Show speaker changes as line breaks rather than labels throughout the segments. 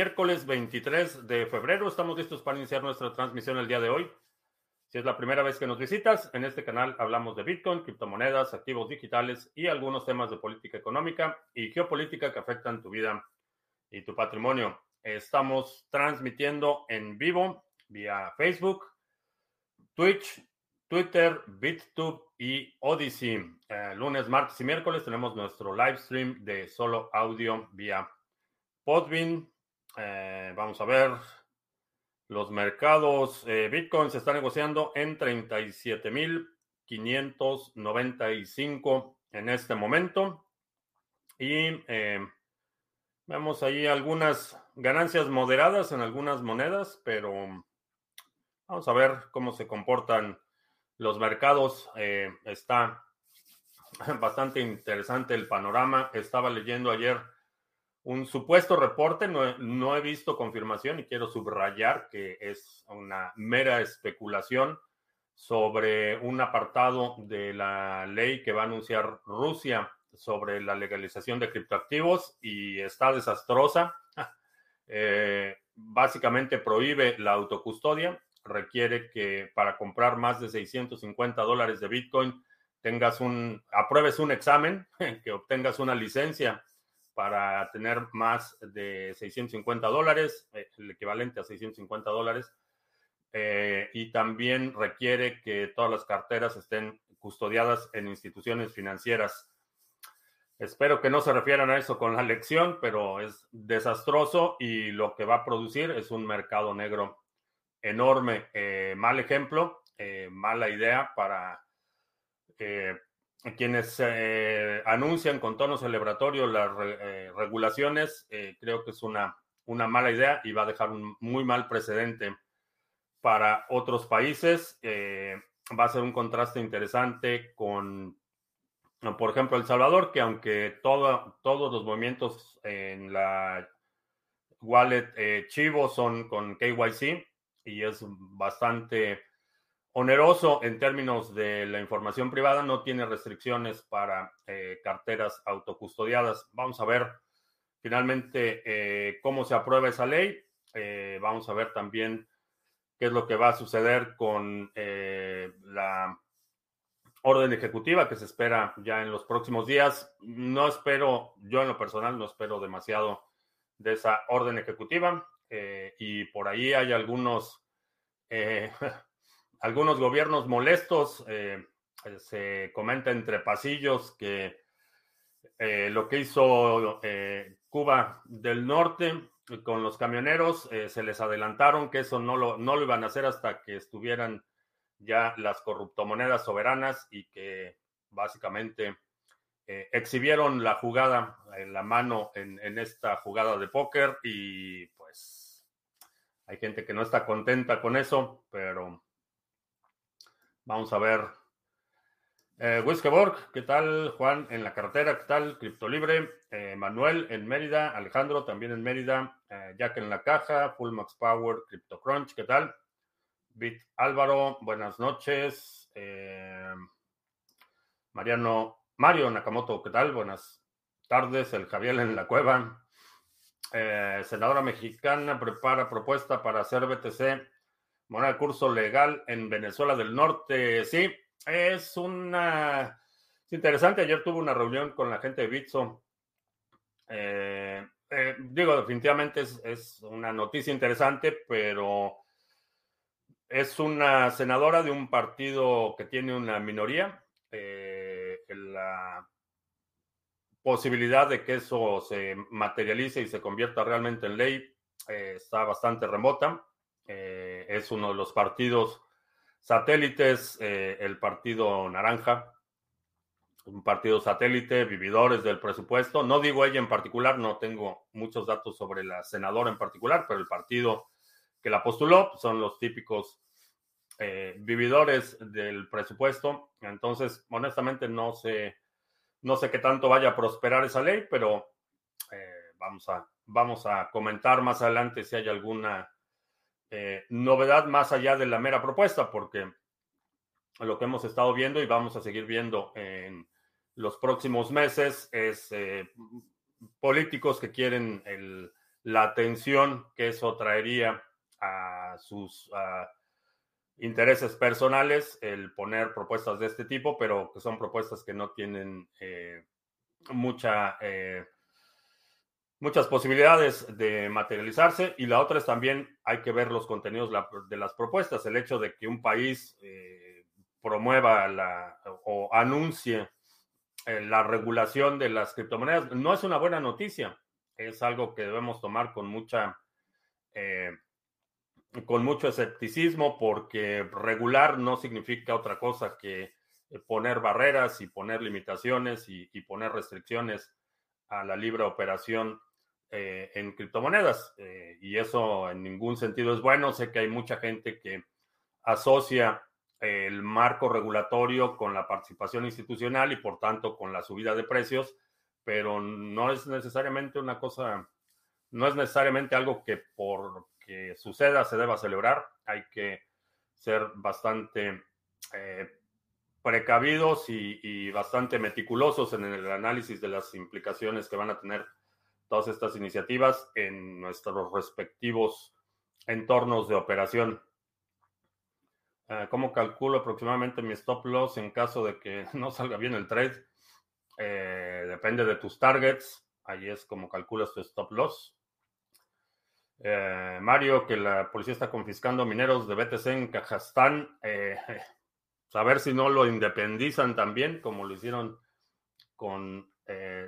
miércoles 23 de febrero. Estamos listos para iniciar nuestra transmisión el día de hoy. Si es la primera vez que nos visitas, en este canal hablamos de Bitcoin, criptomonedas, activos digitales y algunos temas de política económica y geopolítica que afectan tu vida y tu patrimonio. Estamos transmitiendo en vivo vía Facebook, Twitch, Twitter, BitTube y Odyssey. Eh, lunes, martes y miércoles tenemos nuestro live stream de solo audio vía Podbean. Eh, vamos a ver. Los mercados. Eh, Bitcoin se está negociando en 37.595 en este momento. Y vemos ahí algunas ganancias moderadas en algunas monedas, pero vamos a ver cómo se comportan los mercados. Eh, está bastante interesante el panorama. Estaba leyendo ayer un supuesto reporte, no, he visto confirmación y quiero subrayar que es una mera especulación sobre un apartado de la ley que va a anunciar Rusia sobre la legalización de criptoactivos y está desastrosa. Eh, básicamente prohíbe la autocustodia requiere que para comprar más de 650 dólares de Bitcoin tengas un, apruebes un examen, que obtengas una licencia para tener más de 650 dólares, eh, el equivalente a 650 dólares, eh, y también requiere que todas las carteras estén custodiadas en instituciones financieras. Espero que no se refieran a eso con la lección, pero es desastroso y lo que va a producir es un mercado negro enorme. Eh, mal ejemplo, eh, mala idea para eh, quienes anuncian con tono celebratorio las regulaciones. creo que es una, una mala idea y va a dejar un muy mal precedente para otros países. va a ser un contraste interesante con, por ejemplo, El Salvador, que aunque todo, todos los movimientos en la wallet Chivo son con KYC, y es bastante oneroso en términos de la información privada, no tiene restricciones para eh, carteras autocustodiadas. Vamos a ver finalmente eh, cómo se aprueba esa ley. Eh, vamos a ver también qué es lo que va a suceder con la orden ejecutiva que se espera ya en los próximos días. No espero, yo en lo personal no espero demasiado de esa orden ejecutiva. Y por ahí hay algunos, algunos gobiernos molestos. Eh, se comenta entre pasillos que lo que hizo Cuba del Norte con los camioneros se les adelantaron que eso no lo, no lo iban a hacer hasta que estuvieran ya las corruptomonedas soberanas y que básicamente exhibieron la jugada, en la mano en, esta jugada de póker y pues hay gente que no está contenta con eso, pero vamos a ver. Eh, ¿qué tal? Juan en la carretera, ¿qué tal? Criptolibre, eh, Manuel en Mérida, Alejandro también en Mérida, eh, Jack en la caja, Full Max Power, CryptoCrunch, ¿qué tal? Bit Álvaro, buenas noches. Eh, Mariano, Mario Nakamoto, ¿qué tal? Buenas tardes. El Javier en la cueva. Eh, senadora mexicana prepara propuesta para hacer BTC de curso legal en Venezuela del Norte. Sí, es una... Es interesante. Ayer tuve una reunión con la gente de Bitso. Eh, eh, digo, definitivamente es, una noticia interesante, pero es una senadora de un partido que tiene una minoría. la posibilidad de que eso se materialice y se convierta realmente en ley eh, está bastante remota. Eh, es uno de los partidos satélites, eh, el partido naranja, un partido satélite, vividores del presupuesto. No digo ella en particular, no tengo muchos datos sobre la senadora en particular, pero el partido que la postuló son los típicos vividores del presupuesto. Entonces, honestamente, no sé no sé qué tanto vaya a prosperar esa ley, pero eh, vamos, a, vamos a comentar más adelante si hay alguna eh, novedad más allá de la mera propuesta, porque lo que hemos estado viendo y vamos a seguir viendo en los próximos meses es eh, políticos que quieren la atención que eso traería a sus intereses personales el poner propuestas de este tipo, pero que son propuestas que no tienen eh, mucha, muchas posibilidades de materializarse. Y la otra es también hay que ver los contenidos de las propuestas. El hecho de que un país eh, promueva la, o anuncie la regulación de las criptomonedas no es una buena noticia. Es algo que debemos tomar con mucha con mucho escepticismo porque regular no significa otra cosa que eh, poner barreras y poner limitaciones y, poner restricciones a la libre operación eh, en criptomonedas. Eh, y eso en ningún sentido es bueno. Sé que hay mucha gente que asocia el marco regulatorio con la participación institucional y por tanto con la subida de precios, pero no es necesariamente una cosa, no es necesariamente algo que por que suceda se deba celebrar. Hay que ser bastante eh, precavidos y, bastante meticulosos en el análisis de las implicaciones que van a tener todas estas iniciativas en nuestros respectivos entornos de operación. Eh, ¿Cómo calculo aproximadamente mi stop loss en caso de que no salga bien el trade? Eh, depende de tus targets. Ahí es como calculas tu stop loss. Eh, Mario, que la policía está confiscando mineros de BTC en Kazajstán. Eh, a ver si no lo independizan también, como lo hicieron con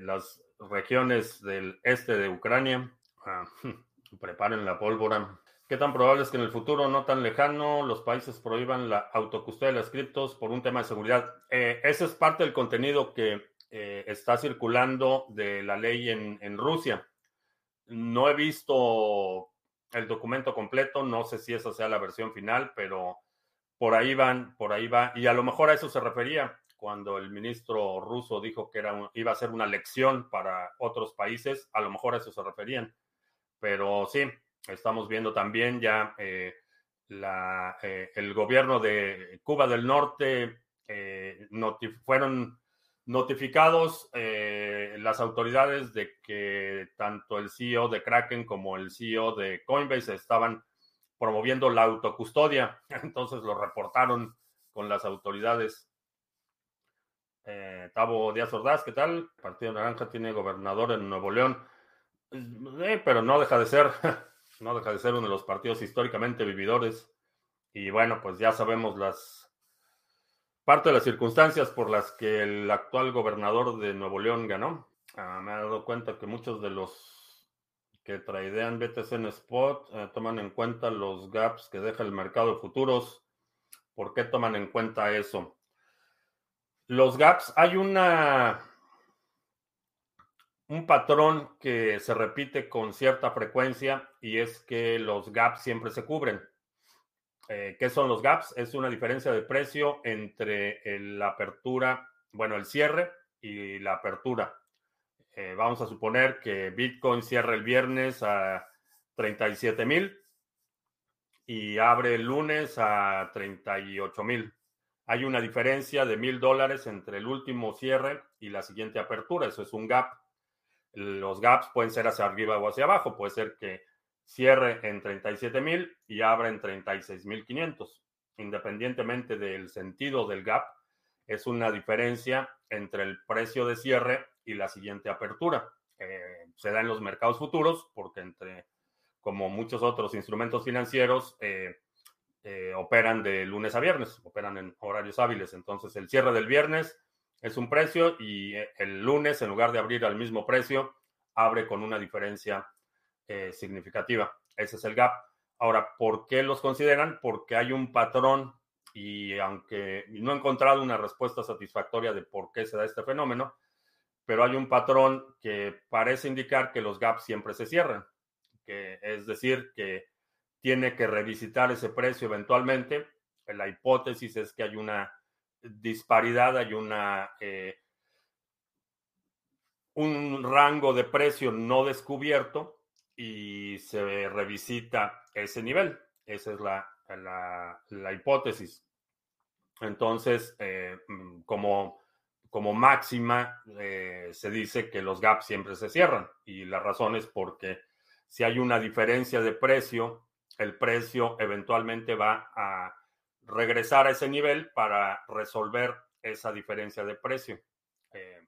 las regiones del este de Ucrania. Ah, preparen la pólvora. ¿Qué tan probable es que en el futuro no tan lejano los países prohíban la autocustodia de las criptos por un tema de seguridad? ese es parte del contenido que está circulando de la ley en Rusia. No he visto el documento completo, no sé si esa sea la versión final, pero por ahí van, por ahí va. Y a lo mejor a eso se refería cuando el ministro ruso dijo que era, iba a ser una lección para otros países, a lo mejor a eso se referían. Pero sí, estamos viendo también ya eh, eh, el gobierno de Cuba del Norte eh, fueron notificados las autoridades de que tanto el CEO de Kraken como el CEO de Coinbase estaban promoviendo la autocustodia. Entonces lo reportaron con las autoridades. Eh, Tavo Díaz Ordaz, ¿qué tal? Partido Naranja tiene gobernador en Nuevo León, eh, pero no deja de ser, no deja de ser uno de los partidos históricamente vividores. Y bueno, pues ya sabemos las parte de las circunstancias por las que el actual gobernador de Nuevo León ganó. Ah, me he dado cuenta que muchos de los que traidean BTC en spot eh, toman en cuenta los gaps que deja el mercado de futuros. ¿Por qué toman en cuenta eso? Los gaps, hay una un patrón que se repite con cierta frecuencia y es que los gaps siempre se cubren. Eh, ¿Qué son los gaps? Es una diferencia de precio entre la apertura, bueno, el cierre y la apertura. Eh, vamos a suponer que Bitcoin cierra el viernes a 37 mil y abre el lunes a 38 mil. Hay una diferencia de mil dólares entre el último cierre y la siguiente apertura. Eso es un gap. Los gaps pueden ser hacia arriba o hacia abajo. Puede ser que cierre en 37 mil y abre en 36 mil 500. Independientemente del sentido del gap, es una diferencia entre el precio de cierre y la siguiente apertura. Eh, se da en los mercados futuros porque entre, como muchos otros instrumentos financieros, eh, eh, operan de lunes a viernes, operan en horarios hábiles. Entonces, el cierre del viernes es un precio y el lunes, en lugar de abrir al mismo precio, abre con una diferencia eh, significativa. Ese es el gap. Ahora, ¿por qué los consideran? Porque hay un patrón y aunque no he encontrado una respuesta satisfactoria de por qué se da este fenómeno, pero hay un patrón que parece indicar que los gaps siempre se cierran, que es decir, que tiene que revisitar ese precio eventualmente. La hipótesis es que hay una disparidad, hay una eh, un rango de precio no descubierto y se revisita ese nivel. Esa es la, la, hipótesis. Entonces, eh, mm, como, como máxima, eh, se dice que los gaps siempre se cierran y la razón es porque si hay una diferencia de precio, el precio eventualmente va a regresar a ese nivel para resolver esa diferencia de precio. Eh,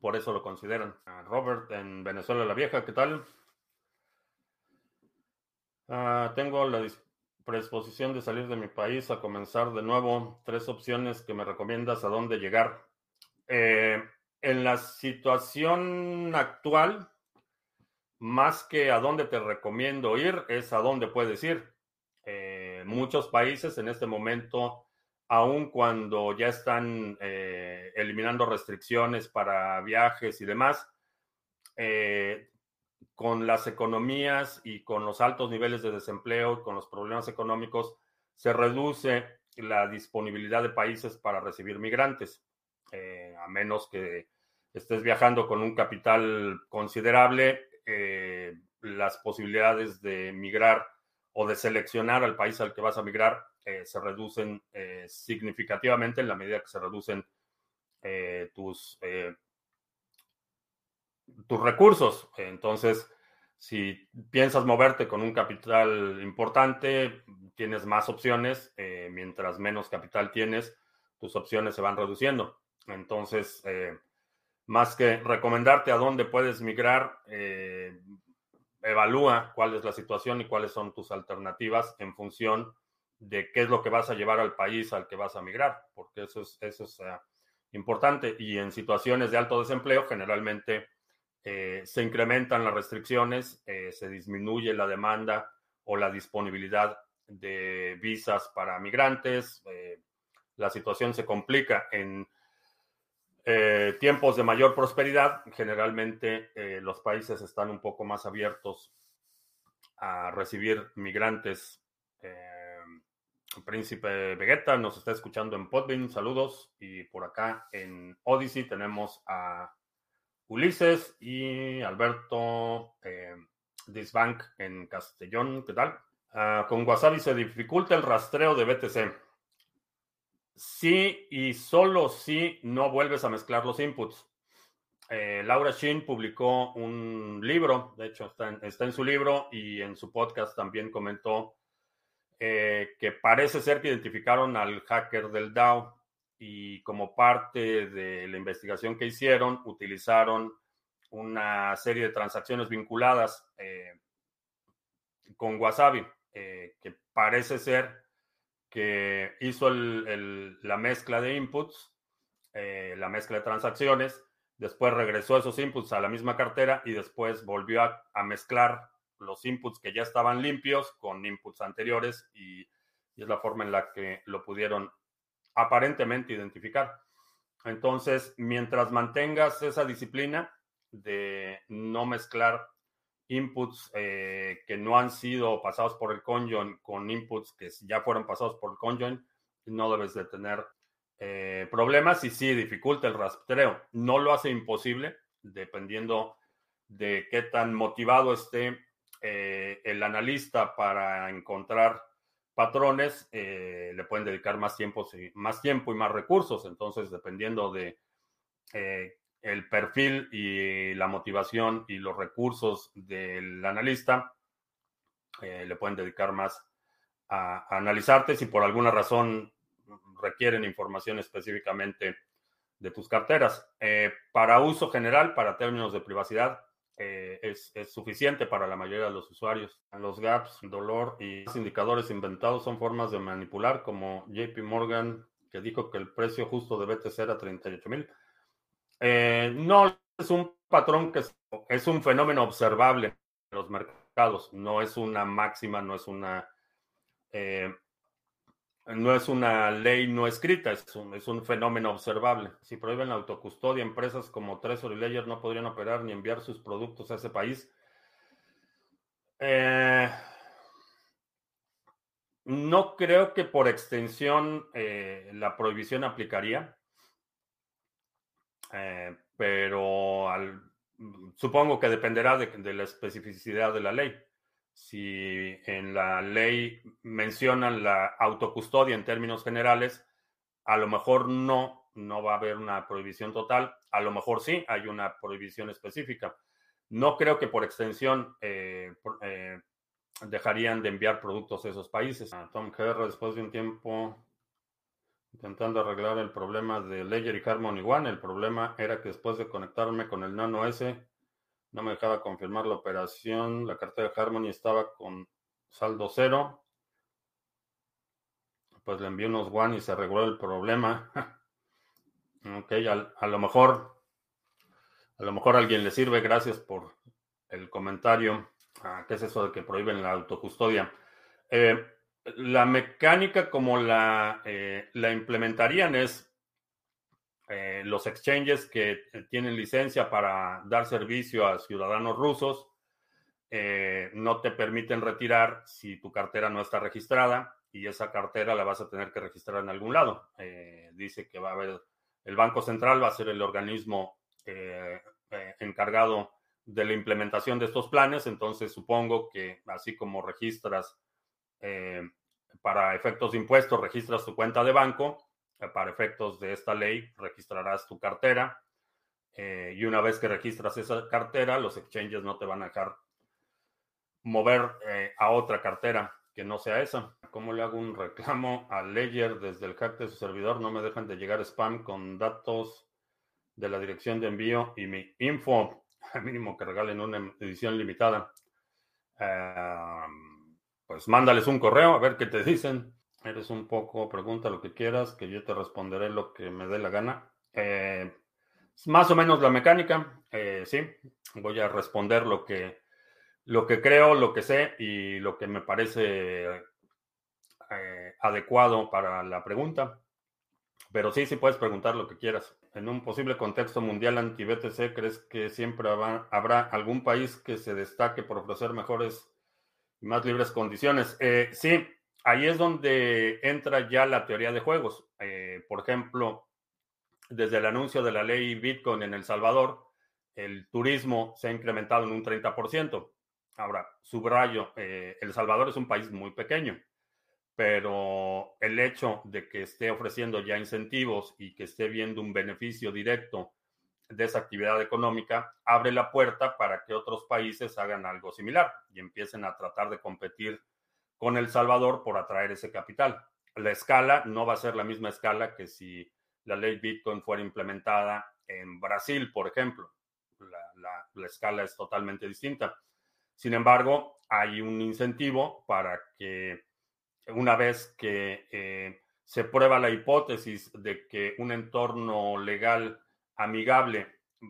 por eso lo consideran. Robert, en Venezuela la Vieja, ¿qué tal? Ah, tengo la predisposición de salir de mi país a comenzar de nuevo. Tres opciones que me recomiendas a dónde llegar. Eh, en la situación actual, más que a dónde te recomiendo ir, es a dónde puedes ir. Eh, muchos países en este momento, aun cuando ya están eh, eliminando restricciones para viajes y demás, eh, con las economías y con los altos niveles de desempleo, con los problemas económicos, se reduce la disponibilidad de países para recibir migrantes, a menos que estés viajando con un capital considerable, las posibilidades de migrar o de seleccionar al país al que vas a migrar eh, se reducen eh, significativamente en la medida que se reducen eh, tus, tus recursos. Entonces, si piensas moverte con un capital importante, tienes más opciones. mientras menos capital tienes, tus opciones se van reduciendo. Entonces, más que recomendarte a dónde puedes migrar, evalúa cuál es la situación y cuáles son tus alternativas en función de qué es lo que vas a llevar al país al que vas a migrar, porque eso es, eso es eh, importante. Y en situaciones de alto desempleo, generalmente eh, se incrementan las restricciones, eh, se disminuye la demanda o la disponibilidad de visas para migrantes, la situación se complica en eh, tiempos de mayor prosperidad, generalmente eh, los países están un poco más abiertos a recibir migrantes. Eh, Príncipe Vegeta nos está escuchando en Podbean, saludos. Y por acá en Odyssey tenemos a Ulises y Alberto Disbank en Castellón, ¿qué tal? Ah, con Wasabi se dificulta el rastreo de BTC. Sí y solo si no vuelves a mezclar los inputs. Eh, Laura Shin publicó un libro, de hecho está en, su libro y en su podcast también comentó eh, que parece ser que identificaron al hacker del DAO y como parte de la investigación que hicieron utilizaron una serie de transacciones vinculadas eh, con Wasabi, que parece ser que hizo la mezcla de inputs, eh, la mezcla de transacciones, después regresó esos inputs a la misma cartera y después volvió a, mezclar los inputs que ya estaban limpios con inputs anteriores y, y, es la forma en la que lo pudieron aparentemente identificar. Entonces, mientras mantengas esa disciplina de no mezclar inputs eh, que no han sido pasados por el conjoin con inputs que ya fueron pasados por el conjoin, no debes de tener eh, problemas y sí dificulta el rastreo. No lo hace imposible, dependiendo de qué tan motivado esté eh, el analista para encontrar patrones, le pueden dedicar más tiempo, más tiempo y más recursos. Entonces, dependiendo de el perfil y la motivación y los recursos del analista, eh, le pueden dedicar más a, analizarte si por alguna razón requieren información específicamente de tus carteras. Eh, para uso general, para términos de privacidad, eh, es, suficiente para la mayoría de los usuarios. Los gaps, dolor y indicadores inventados son formas de manipular, como JP Morgan, que dijo que el precio justo de BTC era 38 mil. Eh, no es un patrón que es, un fenómeno observable en los mercados, no es una máxima, no es una eh, no es una ley no escrita, es un, es un, fenómeno observable. Si prohíben la autocustodia, empresas como Treasury Ledger no podrían operar ni enviar sus productos a ese país. Eh, no creo que por extensión la prohibición aplicaría. Eh, pero supongo que dependerá de, la especificidad de la ley. Si en la ley mencionan la autocustodia en términos generales, a lo mejor no, no va a haber una prohibición total, a lo mejor sí, hay una prohibición específica. no creo que por extensión dejarían de enviar productos a esos países. Tom Kerr, después de un tiempo intentando arreglar el problema de Ledger y Harmony One, el problema era que después de conectarme con el Nano S, no me dejaba confirmar la operación, la cartera de Harmony estaba con saldo cero. Pues le envié unos One y se arregló el problema. ok, a, lo mejor, a lo mejor alguien le sirve, gracias por el comentario. Ah, ¿Qué es eso de que prohíben la autocustodia? Eh, la mecánica como la, eh, la implementarían es eh, los exchanges que tienen licencia para dar servicio a ciudadanos rusos no te permiten retirar si tu cartera no está registrada y esa cartera la vas a tener que registrar en algún lado. dice que va a haber, el Banco Central va a ser el organismo encargado de la implementación de estos planes, entonces supongo que así como registras eh, para efectos de impuestos, registras tu cuenta de banco, eh, para efectos de esta ley registrarás tu cartera eh, y una vez que registras esa cartera, los exchanges no te van a dejar mover a otra cartera que no sea esa. ¿Cómo le hago un reclamo a Ledger desde el hack de su servidor? No me dejan de llegar spam con datos de la dirección de envío y mi info al mínimo que regalen una edición limitada. Em, pues mándales un correo a ver qué te dicen. Eres un poco, pregunta lo que quieras, que yo te responderé lo que me dé la gana. Eh, más o menos la mecánica, eh, sí. Voy a responder lo que, lo que creo, lo que sé y lo que me parece eh, adecuado para la pregunta. Pero sí, sí puedes preguntar lo que quieras. En un posible contexto mundial anti-BTC, ¿crees que siempre habrá algún país que se destaque por ofrecer mejores más libres condiciones? Eh, sí, ahí es donde entra ya la teoría de juegos. Eh, por ejemplo, desde el anuncio de la ley Bitcoin en El Salvador, el turismo se ha incrementado en un 30%. Ahora, subrayo, eh, El Salvador es un país muy pequeño pero el hecho de que esté ofreciendo ya incentivos y que esté viendo un beneficio directo de esa actividad económica abre la puerta para que otros países hagan algo similar y empiecen a tratar de competir con El Salvador por atraer ese capital. La escala no va a ser la misma escala que si la ley Bitcoin fuera implementada en Brasil, por ejemplo. La, la escala es totalmente distinta. Sin embargo, hay un incentivo para que una vez que eh, se prueba la hipótesis de que un entorno legal amigable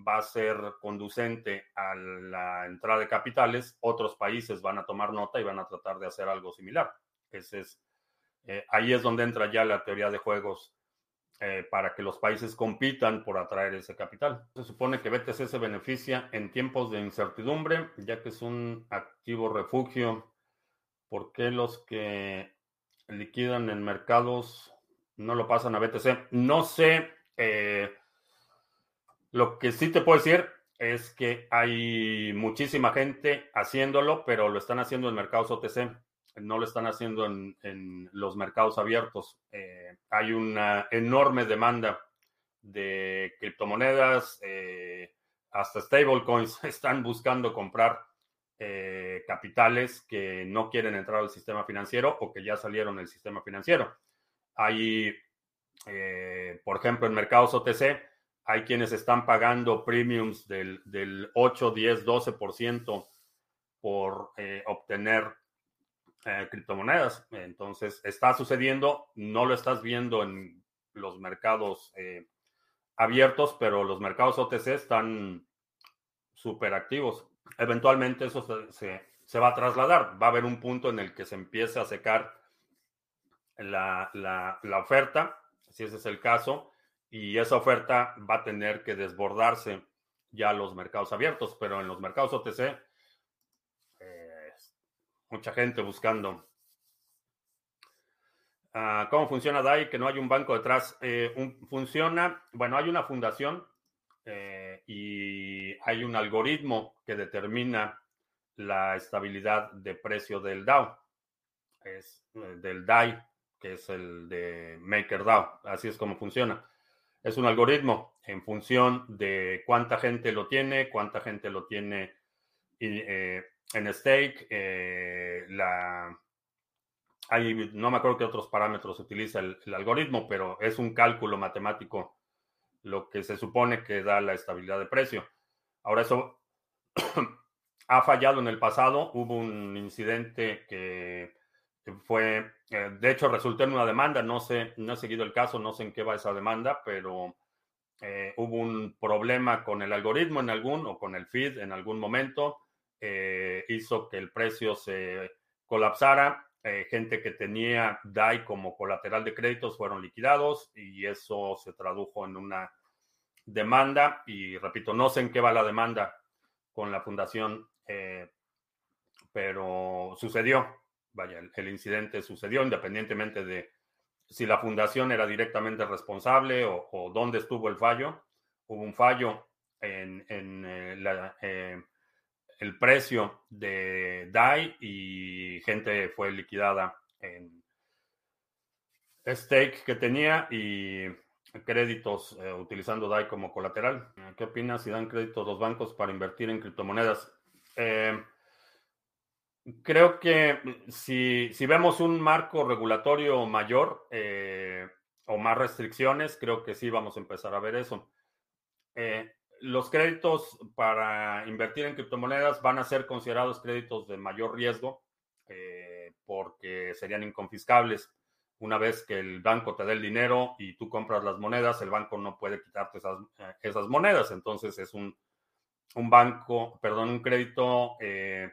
va a ser conducente a la entrada de capitales, otros países van a tomar nota y van a tratar de hacer algo similar. Ese es, eh, ahí es donde entra ya la teoría de juegos eh, para que los países compitan por atraer ese capital. Se supone que BTC se beneficia en tiempos de incertidumbre, ya que es un activo refugio. ¿Por qué los que liquidan en mercados, no lo pasan a BTC. No sé, eh, lo que sí te puedo decir es que hay muchísima gente haciéndolo, pero lo están haciendo en mercados OTC, no lo están haciendo en, los mercados abiertos. Eh, hay una enorme demanda de criptomonedas, eh, hasta stablecoins están buscando comprar eh, capitales que no quieren entrar al sistema financiero o que ya salieron del sistema financiero. Hay, por ejemplo, en mercados OTC, hay quienes están pagando premiums del, del 8, 10, 12% por eh, obtener criptomonedas. Entonces, está sucediendo, no lo estás viendo en los mercados abiertos, pero los mercados OTC están súper activos eventualmente eso se, va a trasladar. Va a haber un punto en el que se empiece a secar la, oferta, si ese es el caso, y esa oferta va a tener que desbordarse ya a los mercados abiertos, pero en los mercados OTC, eh, mucha gente buscando. Ah, ¿Cómo funciona DAI? Que no hay un banco detrás. Eh, funciona, bueno, hay una fundación eh, y hay un algoritmo que determina la estabilidad de precio del DAO, es del DAI, que es el de MakerDAO, así es como funciona. Es un algoritmo en función de cuánta gente lo tiene, cuánta gente lo tiene Y en stake, hay, no me acuerdo qué otros parámetros utiliza el, algoritmo, pero es un cálculo matemático lo que se supone que da la estabilidad de precio. Ahora eso ha fallado en el pasado. Hubo un incidente que fue, eh, de hecho, resultó en una demanda. No sé, no he seguido el caso, no sé en qué va esa demanda, pero eh, hubo un problema con el algoritmo en algún o con el feed en algún momento. Eh, hizo que el precio se colapsara. gente que tenía DAI como colateral de créditos fueron liquidados y eso se tradujo en una demanda. Y repito, no sé en qué va la demanda con la fundación pero sucedió, vaya, el, incidente sucedió independientemente de si la fundación era directamente responsable o, dónde estuvo el fallo. Hubo un fallo en, eh, eh, el precio de DAI y gente fue liquidada en stake que tenía y créditos utilizando DAI como colateral. ¿Qué opinas si dan créditos los bancos para invertir en criptomonedas? Eh, creo que si, vemos un marco regulatorio mayor eh, o más restricciones, creo que sí vamos a empezar a ver eso. Eh, los créditos para invertir en criptomonedas van a ser considerados créditos de mayor riesgo porque serían inconfiscables. Una vez que el banco te dé el dinero y tú compras las monedas, el banco no puede quitarte esas, esas monedas. Entonces es un un banco, perdón, un crédito eh,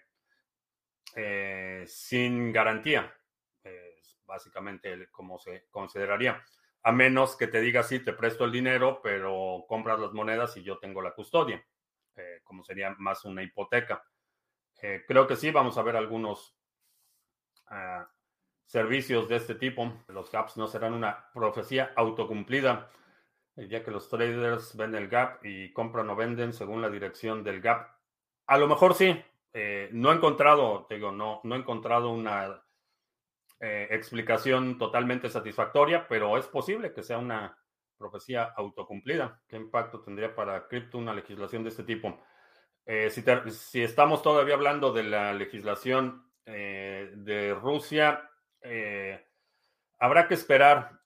eh, sin garantía, básicamente como se consideraría. A menos que te diga, sí, te presto el dinero, pero compras las monedas y yo tengo la custodia, eh, como sería más una hipoteca. creo que sí, vamos a ver algunos ah, servicios de este tipo. Los gaps no serán una profecía autocumplida ya que los traders ven el gap y compran o venden según la dirección del gap. A lo mejor sí. Eh, no he encontrado, digo, no, no he encontrado una eh, explicación totalmente satisfactoria, pero es posible que sea una profecía autocumplida. ¿Qué impacto tendría para cripto una legislación de este tipo? Eh, si, estamos todavía hablando de la legislación de Rusia, habrá que esperar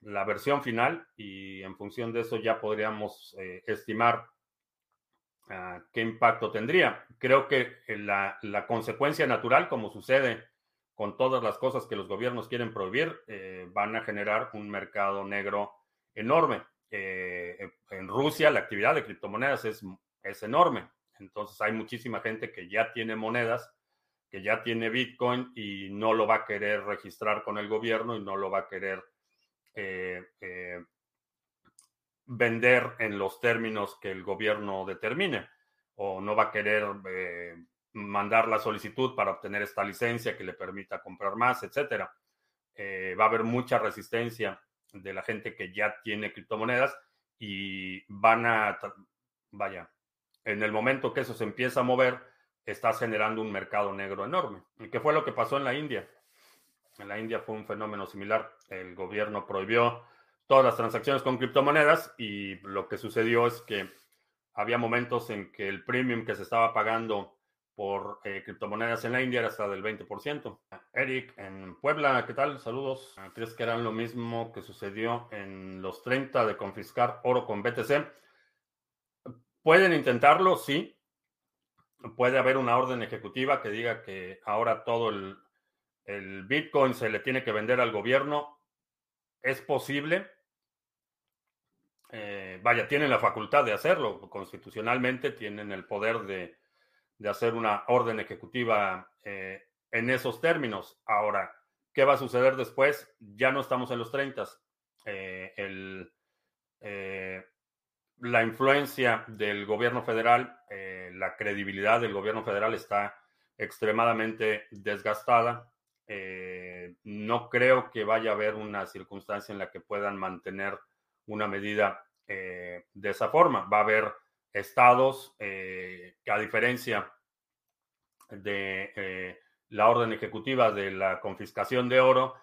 la versión final y en función de eso ya podríamos estimar qué impacto tendría. Creo que eh, la, consecuencia natural, como sucede con todas las cosas que los gobiernos quieren prohibir, van a generar un mercado negro enorme. en Rusia la actividad de criptomonedas es, es enorme. Entonces hay muchísima gente que ya tiene monedas que ya tiene Bitcoin y no lo va a querer registrar con el gobierno y no lo va a querer eh, eh, vender en los términos que el gobierno determine o no va a querer eh, mandar la solicitud para obtener esta licencia que le permita comprar más, etcétera. va a haber mucha resistencia de la gente que ya tiene criptomonedas y van a, vaya, en el momento que eso se empieza a mover, está generando un mercado negro enorme. ¿Y qué fue lo que pasó en la India? En la India fue un fenómeno similar. El gobierno prohibió todas las transacciones con criptomonedas y lo que sucedió es que había momentos en que el premium que se estaba pagando por eh, criptomonedas en la India era hasta del 20%. Eric, en Puebla, ¿qué tal? Saludos. ¿Crees que era lo mismo que sucedió en los 30 de confiscar oro con BTC? Pueden intentarlo, sí. Puede haber una orden ejecutiva que diga que ahora todo el Bitcoin se le tiene que vender al gobierno, es posible. Eh, vaya, tienen la facultad de hacerlo, constitucionalmente tienen el poder de, hacer una orden ejecutiva eh, en esos términos. Ahora, ¿qué va a suceder después? Ya no estamos en los 30. Eh, la influencia del gobierno federal, la credibilidad del gobierno federal está extremadamente desgastada. Eh, no creo que vaya a haber una circunstancia en la que puedan mantener una medida eh, de esa forma. Va a haber estados eh, que a diferencia de la orden ejecutiva de la confiscación de oro,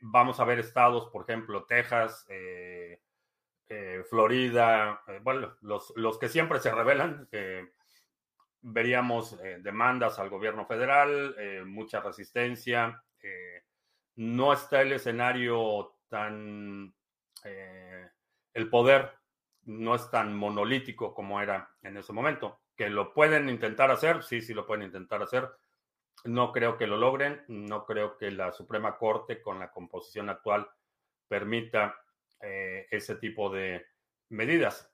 vamos a ver estados, por ejemplo, Texas, Florida, bueno, los, los, que siempre se revelan, veríamos demandas al gobierno federal, mucha resistencia. no está el escenario tan... el poder no es tan monolítico como era en ese momento. Que lo pueden intentar hacer, sí, sí lo pueden intentar hacer. No creo que lo logren, no creo que la Suprema Corte con la composición actual permita eh, ese tipo de medidas.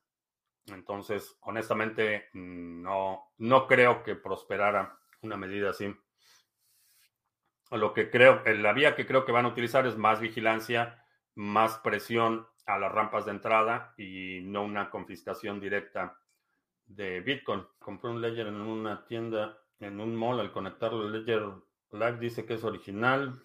Entonces, honestamente, no, no creo que prosperara una medida así. Lo que creo, la vía que creo que van a utilizar es más vigilancia, más presión a las rampas de entrada y no una confiscación directa de Bitcoin. Compré un Ledger en una tienda, en un mall, al conectarlo al Ledger Black dice que es original.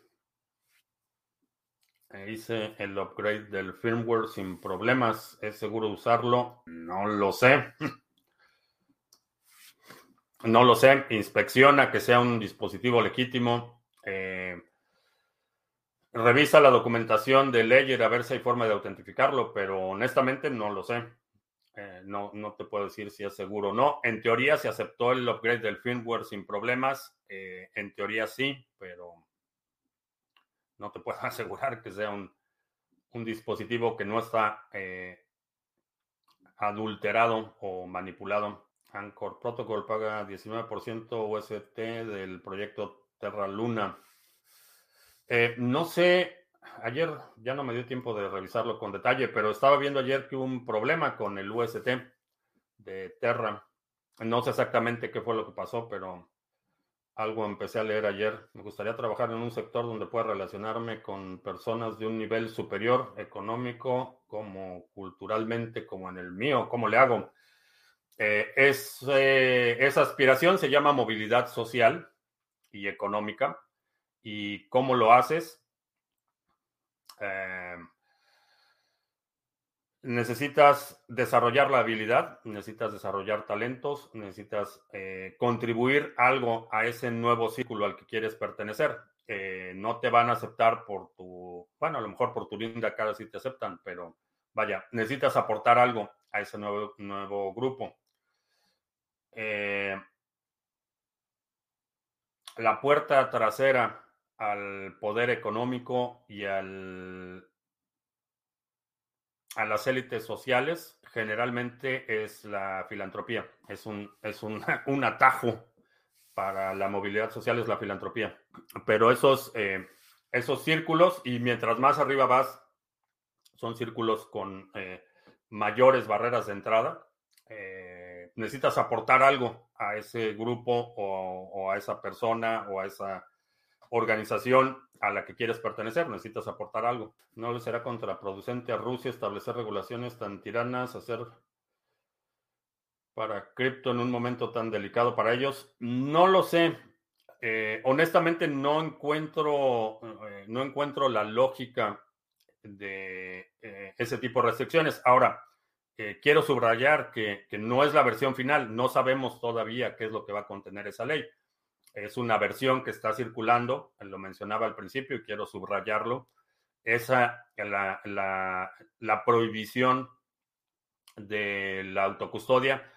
E hice el upgrade del firmware sin problemas. ¿Es seguro usarlo? No lo sé. No lo sé. Inspecciona que sea un dispositivo legítimo. Eh, revisa la documentación de Ledger a ver si hay forma de autentificarlo, pero honestamente no lo sé. Eh, no, no te puedo decir si es seguro o no. En teoría se aceptó el upgrade del firmware sin problemas. Eh, en teoría sí, pero no te puedo asegurar que sea un, dispositivo que no está eh, adulterado o manipulado. Anchor Protocol paga 19% UST del proyecto Terra Luna. No sé ayer ya no me dio tiempo de revisarlo con detalle, pero estaba viendo ayer que hubo un problema con el UST de Terra. No sé exactamente qué fue lo que pasó, pero algo empecé a leer ayer. Me gustaría trabajar en un sector donde pueda relacionarme con personas de un nivel superior económico, como culturalmente, como en el mío. ¿Cómo le hago? Eh, es, eh, esa aspiración se llama movilidad social y económica. ¿Y cómo lo haces? Eh, necesitas desarrollar la habilidad, necesitas desarrollar talentos, necesitas eh, contribuir algo a ese nuevo círculo al que quieres pertenecer. Eh, no te van a aceptar por tu, bueno, a lo mejor por tu linda cara sí te aceptan, pero vaya, necesitas aportar algo a ese nuevo, nuevo grupo. la puerta trasera al poder económico y al, a las élites sociales, generalmente es la filantropía. Es un, es un, un atajo para la movilidad social, es la filantropía. Pero esos, eh, esos círculos, y mientras más arriba vas, son círculos con eh, mayores barreras de entrada. Eh, necesitas aportar algo a ese grupo o, o a esa persona o a esa organización a la que quieres pertenecer, necesitas aportar algo. No le será contraproducente a Rusia establecer regulaciones tan tiranas, hacer para cripto en un momento tan delicado para ellos. No lo sé. Eh, honestamente no encuentro, eh, no encuentro la lógica de eh, ese tipo de restricciones. Ahora, quiero subrayar que, que no es la versión final. No sabemos todavía qué es lo que va a contener esa ley. Es una versión que está circulando, lo mencionaba al principio y quiero subrayarlo. Esa, la, la, prohibición de la autocustodia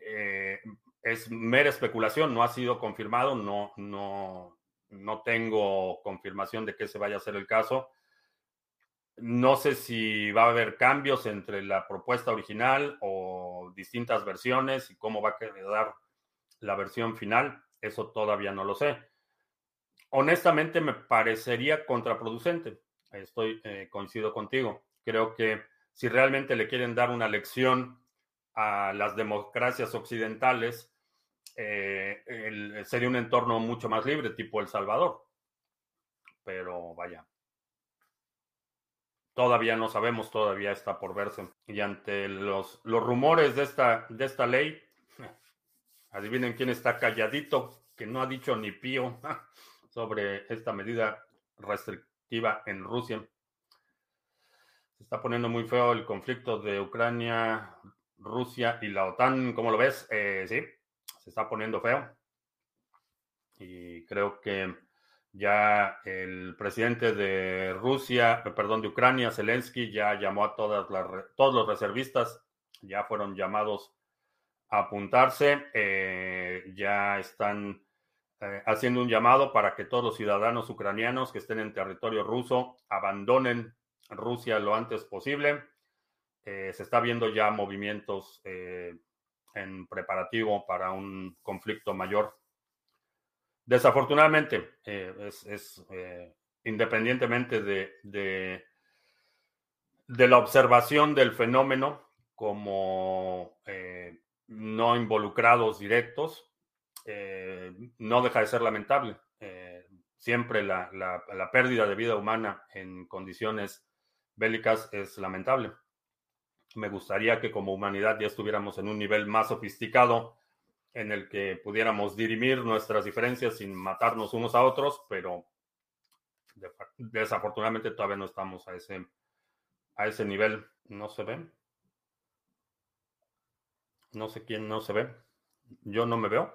eh, es mera especulación, no ha sido confirmado, no, no, no tengo confirmación de que se vaya a ser el caso. No sé si va a haber cambios entre la propuesta original o distintas versiones y cómo va a quedar la versión final. Eso todavía no lo sé. Honestamente me parecería contraproducente. Estoy eh, coincido contigo. Creo que si realmente le quieren dar una lección a las democracias occidentales, eh, sería un entorno mucho más libre, tipo El Salvador. Pero vaya, todavía no sabemos, todavía está por verse. Y ante los, los rumores de esta, de esta ley, Adivinen quién está calladito, que no ha dicho ni pío sobre esta medida restrictiva en Rusia. Se está poniendo muy feo el conflicto de Ucrania, Rusia y la OTAN. ¿Cómo lo ves? Eh, sí, se está poniendo feo. Y creo que ya el presidente de Rusia, perdón, de Ucrania, Zelensky, ya llamó a todas las, todos los reservistas, ya fueron llamados apuntarse. Eh, ya están eh, haciendo un llamado para que todos los ciudadanos ucranianos que estén en territorio ruso abandonen Rusia lo antes posible. se está viendo ya movimientos en preparativo para un conflicto mayor. Desafortunadamente, es, independientemente de de la observación del fenómeno como eh, no involucrados directos, eh, no deja de ser lamentable. Eh, siempre la, la, pérdida de vida humana en condiciones bélicas es lamentable. Me gustaría que como humanidad ya estuviéramos en un nivel más sofisticado en el que pudiéramos dirimir nuestras diferencias sin matarnos unos a otros, pero desafortunadamente todavía no estamos a ese a ese nivel no se ven. No sé quién no se ve. Yo no me veo.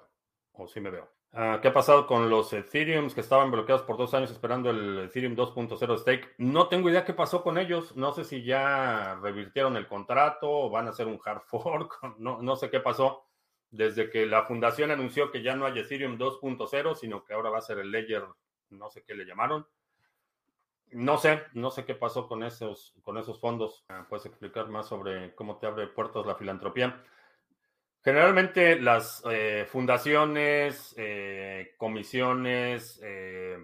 O sí me veo. Ah, ¿Qué ha pasado con los Ethereum que estaban bloqueados por dos años esperando el Ethereum 2.0 stake? No tengo idea qué pasó con ellos. No sé si ya revirtieron el contrato o van a hacer un hard fork. No, no sé qué pasó. Desde que la fundación anunció que ya no hay Ethereum 2.0, sino que ahora va a ser el Ledger, no sé qué le llamaron. No sé, no sé qué pasó con esos, con esos fondos. ¿Puedes explicar más sobre cómo te abre puertas la filantropía? Generalmente las eh, fundaciones, eh, comisiones, eh,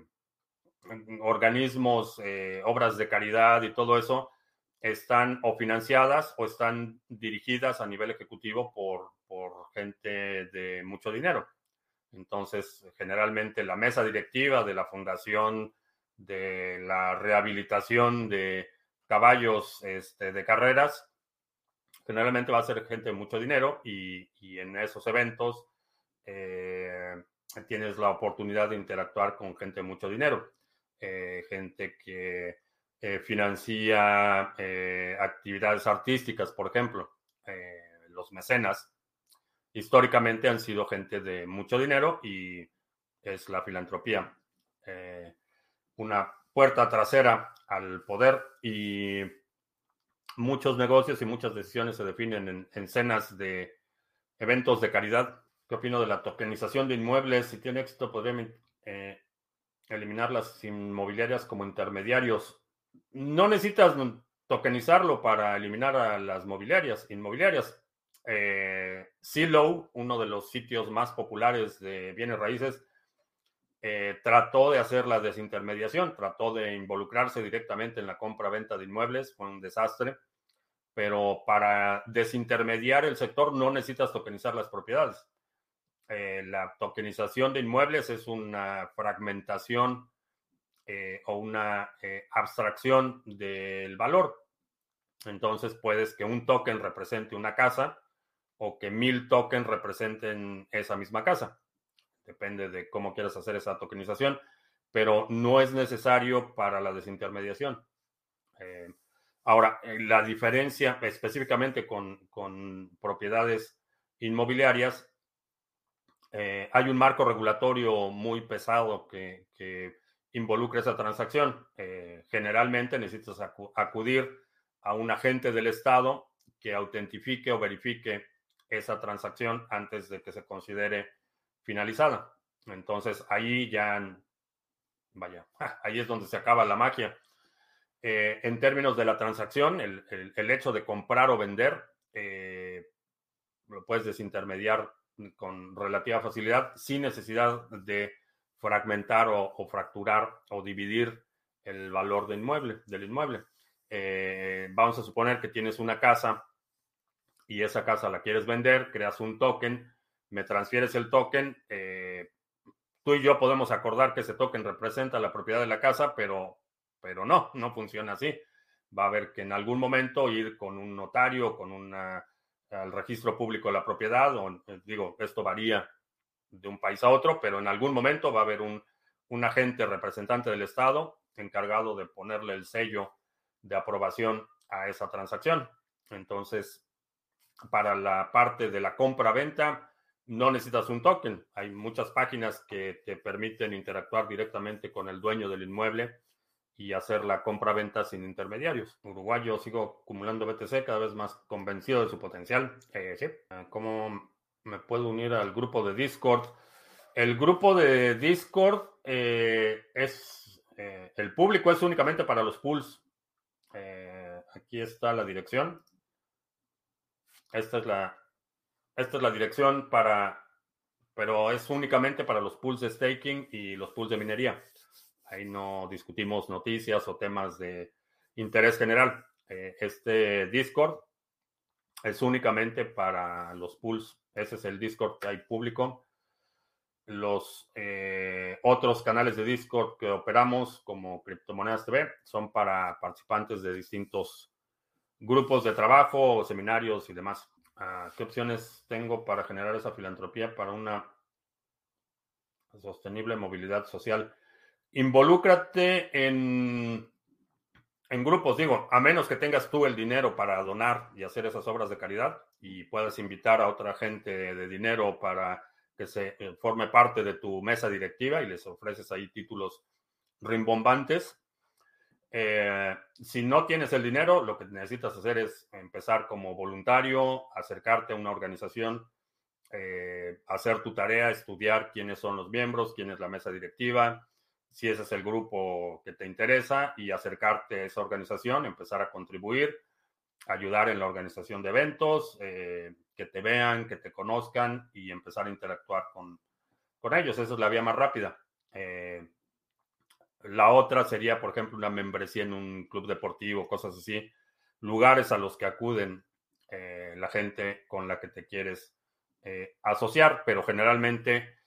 organismos, obras de caridad y todo eso están o financiadas o están dirigidas a nivel ejecutivo por, por gente de mucho dinero. Entonces, generalmente la mesa directiva de la fundación de la rehabilitación de caballos este, de carreras, generalmente va a ser gente de mucho dinero y, en esos eventos eh, tienes la oportunidad de interactuar con gente de mucho dinero, eh, gente que eh, financia actividades artísticas, por ejemplo, los mecenas. Históricamente han sido gente de mucho dinero y es la filantropía una puerta trasera al poder y muchos negocios y muchas decisiones se definen en, escenas de eventos de caridad. ¿Qué opino de la tokenización de inmuebles? Si tiene éxito, podría eh, eliminar las inmobiliarias como intermediarios. No necesitas tokenizarlo para eliminar a las mobiliarias, inmobiliarias. Eh, uno de los sitios más populares de bienes raíces, eh, trató de hacer la desintermediación, trató de involucrarse directamente en la compra-venta de inmuebles, fue un desastre, pero para desintermediar el sector no necesitas tokenizar las propiedades. Eh, la tokenización de inmuebles es una fragmentación eh, o una abstracción del valor. Entonces puedes que un token represente una casa o que mil tokens representen esa misma casa depende de cómo quieras hacer esa tokenización, pero no es necesario para la desintermediación. Eh, ahora, eh, la diferencia específicamente con, propiedades inmobiliarias, eh, hay un marco regulatorio muy pesado que, involucra esa transacción. generalmente necesitas acudir a un agente del Estado que autentifique o verifique esa transacción antes de que se considere finalizada. Entonces ahí ya, vaya, ahí es donde se acaba la magia. Eh, en términos de la transacción, el, hecho de comprar o vender, eh, lo puedes desintermediar con relativa facilidad sin necesidad de fragmentar o, fracturar o dividir el valor del inmueble. Del inmueble. Eh, vamos a suponer que tienes una casa y esa casa la quieres vender, creas un token me transfieres el token, eh, tú y yo podemos acordar que ese token representa la propiedad de la casa, pero, pero no, no funciona así. Va a haber que en algún momento ir con un notario, con una, al registro público de la propiedad, o eh, digo, esto varía de un país a otro, pero en algún momento va a haber un, un agente representante del Estado encargado de ponerle el sello de aprobación a esa transacción. Entonces, para la parte de la compra-venta, no necesitas un token. Hay muchas páginas que te permiten interactuar directamente con el dueño del inmueble y hacer la compra-venta sin intermediarios. Uruguayo sigo acumulando BTC, cada vez más convencido de su potencial. Eh, sí. Ah, ¿Cómo me puedo unir al grupo de Discord. El grupo de Discord eh, es, eh, el público es únicamente para los pools. Aquí está la dirección. Esta es la, esta es la dirección para, pero es únicamente para los pools de staking y los pools de minería. Ahí no discutimos noticias o temas de interés general. este Discord es únicamente para los pools. Ese es el Discord que hay público. Los eh, otros canales de Discord que operamos, como Criptomonedas TV, son para participantes de distintos grupos de trabajo, seminarios y demás. Ah, ¿Qué opciones tengo para generar esa filantropía para una sostenible movilidad social? Involúcrate en en grupos, digo, a menos que tengas tú el dinero para donar y hacer esas obras de caridad y puedas invitar a otra gente de, dinero para que se eh, forme parte de tu mesa directiva y les ofreces ahí títulos rimbombantes. Eh, si no tienes el dinero, lo que necesitas hacer es empezar como voluntario, acercarte a una organización, eh, hacer tu tarea, estudiar quiénes son los miembros, quién es la mesa directiva, si ese es el grupo que te interesa y acercarte a esa organización, empezar a contribuir, ayudar en la organización de eventos, eh, que te vean, que te conozcan y empezar a interactuar con, ellos. Esa es la vía más rápida. La otra sería, por ejemplo, una membresía en un club deportivo, cosas así, lugares a los que acuden eh, la gente con la que te quieres asociar, pero generalmente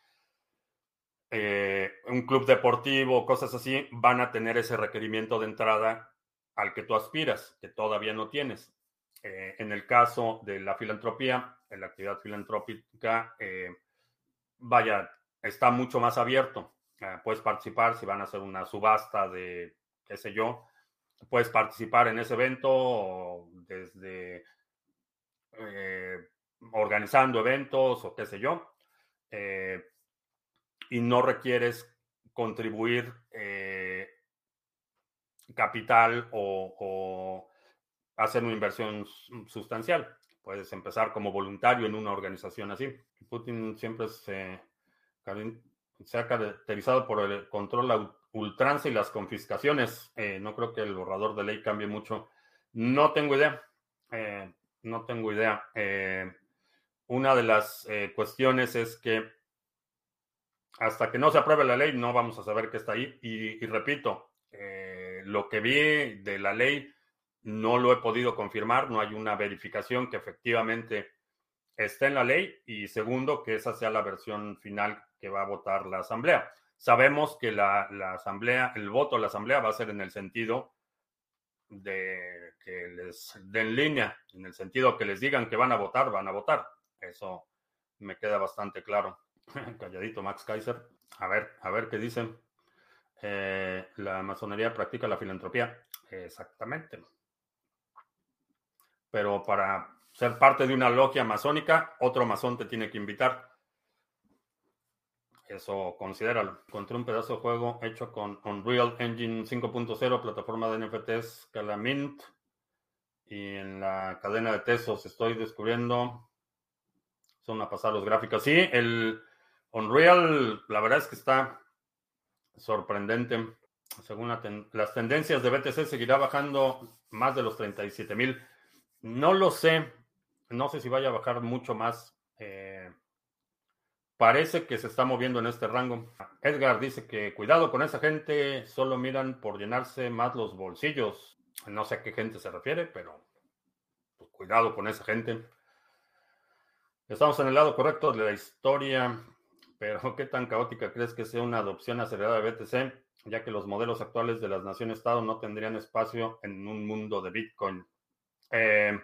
eh, un club deportivo, cosas así, van a tener ese requerimiento de entrada al que tú aspiras, que todavía no tienes. Eh, en el caso de la filantropía, en la actividad filantrópica, eh, vaya, está mucho más abierto. Puedes participar si van a hacer una subasta de, qué sé yo, puedes participar en ese evento desde organizando eventos o qué sé yo y no requieres contribuir eh, capital o, hacer una inversión sustancial. Puedes empezar como voluntario en una organización así. Putin siempre se, se ha caracterizado por el control, ultranza y las confiscaciones. Eh, no creo que el borrador de ley cambie mucho. No tengo idea. Eh, no tengo idea. una de las cuestiones es que hasta que no se apruebe la ley, no vamos a saber qué está ahí. Y, repito, eh, lo que vi de la ley no lo he podido confirmar, no hay una verificación que efectivamente esté en la ley y segundo, que esa sea la versión final que va a votar la Asamblea. Sabemos que la, Asamblea, el voto de la Asamblea va a ser en el sentido de que les den línea, en el sentido que les digan que van a votar, van a votar. Eso me queda bastante claro. Calladito, Max Kaiser. A ver, a ver qué dicen. Eh, la masonería practica la filantropía. Exactamente. Pero para ser parte de una logia masónica, otro masón te tiene que invitar. Eso considéralo. Encontré un pedazo de juego hecho con Unreal Engine 5.0, plataforma de NFTs Calamint. Y en la cadena de Tesos estoy descubriendo. Son a pasar los gráficos. Sí, el, Unreal, la verdad es que está sorprendente. Según las tendencias de BTC, seguirá bajando más de los 37 mil. No lo sé. No sé si vaya a bajar mucho más. Parece que se está moviendo en este rango. Edgar dice que cuidado con esa gente, solo miran por llenarse más los bolsillos. No sé a qué gente se refiere, pero pues, cuidado con esa gente. Estamos en el lado correcto de la historia. Pero, ¿qué tan caótica crees que sea una adopción acelerada de BTC, ya que los modelos actuales de las naciones-estado no tendrían espacio en un mundo de Bitcoin? Eh,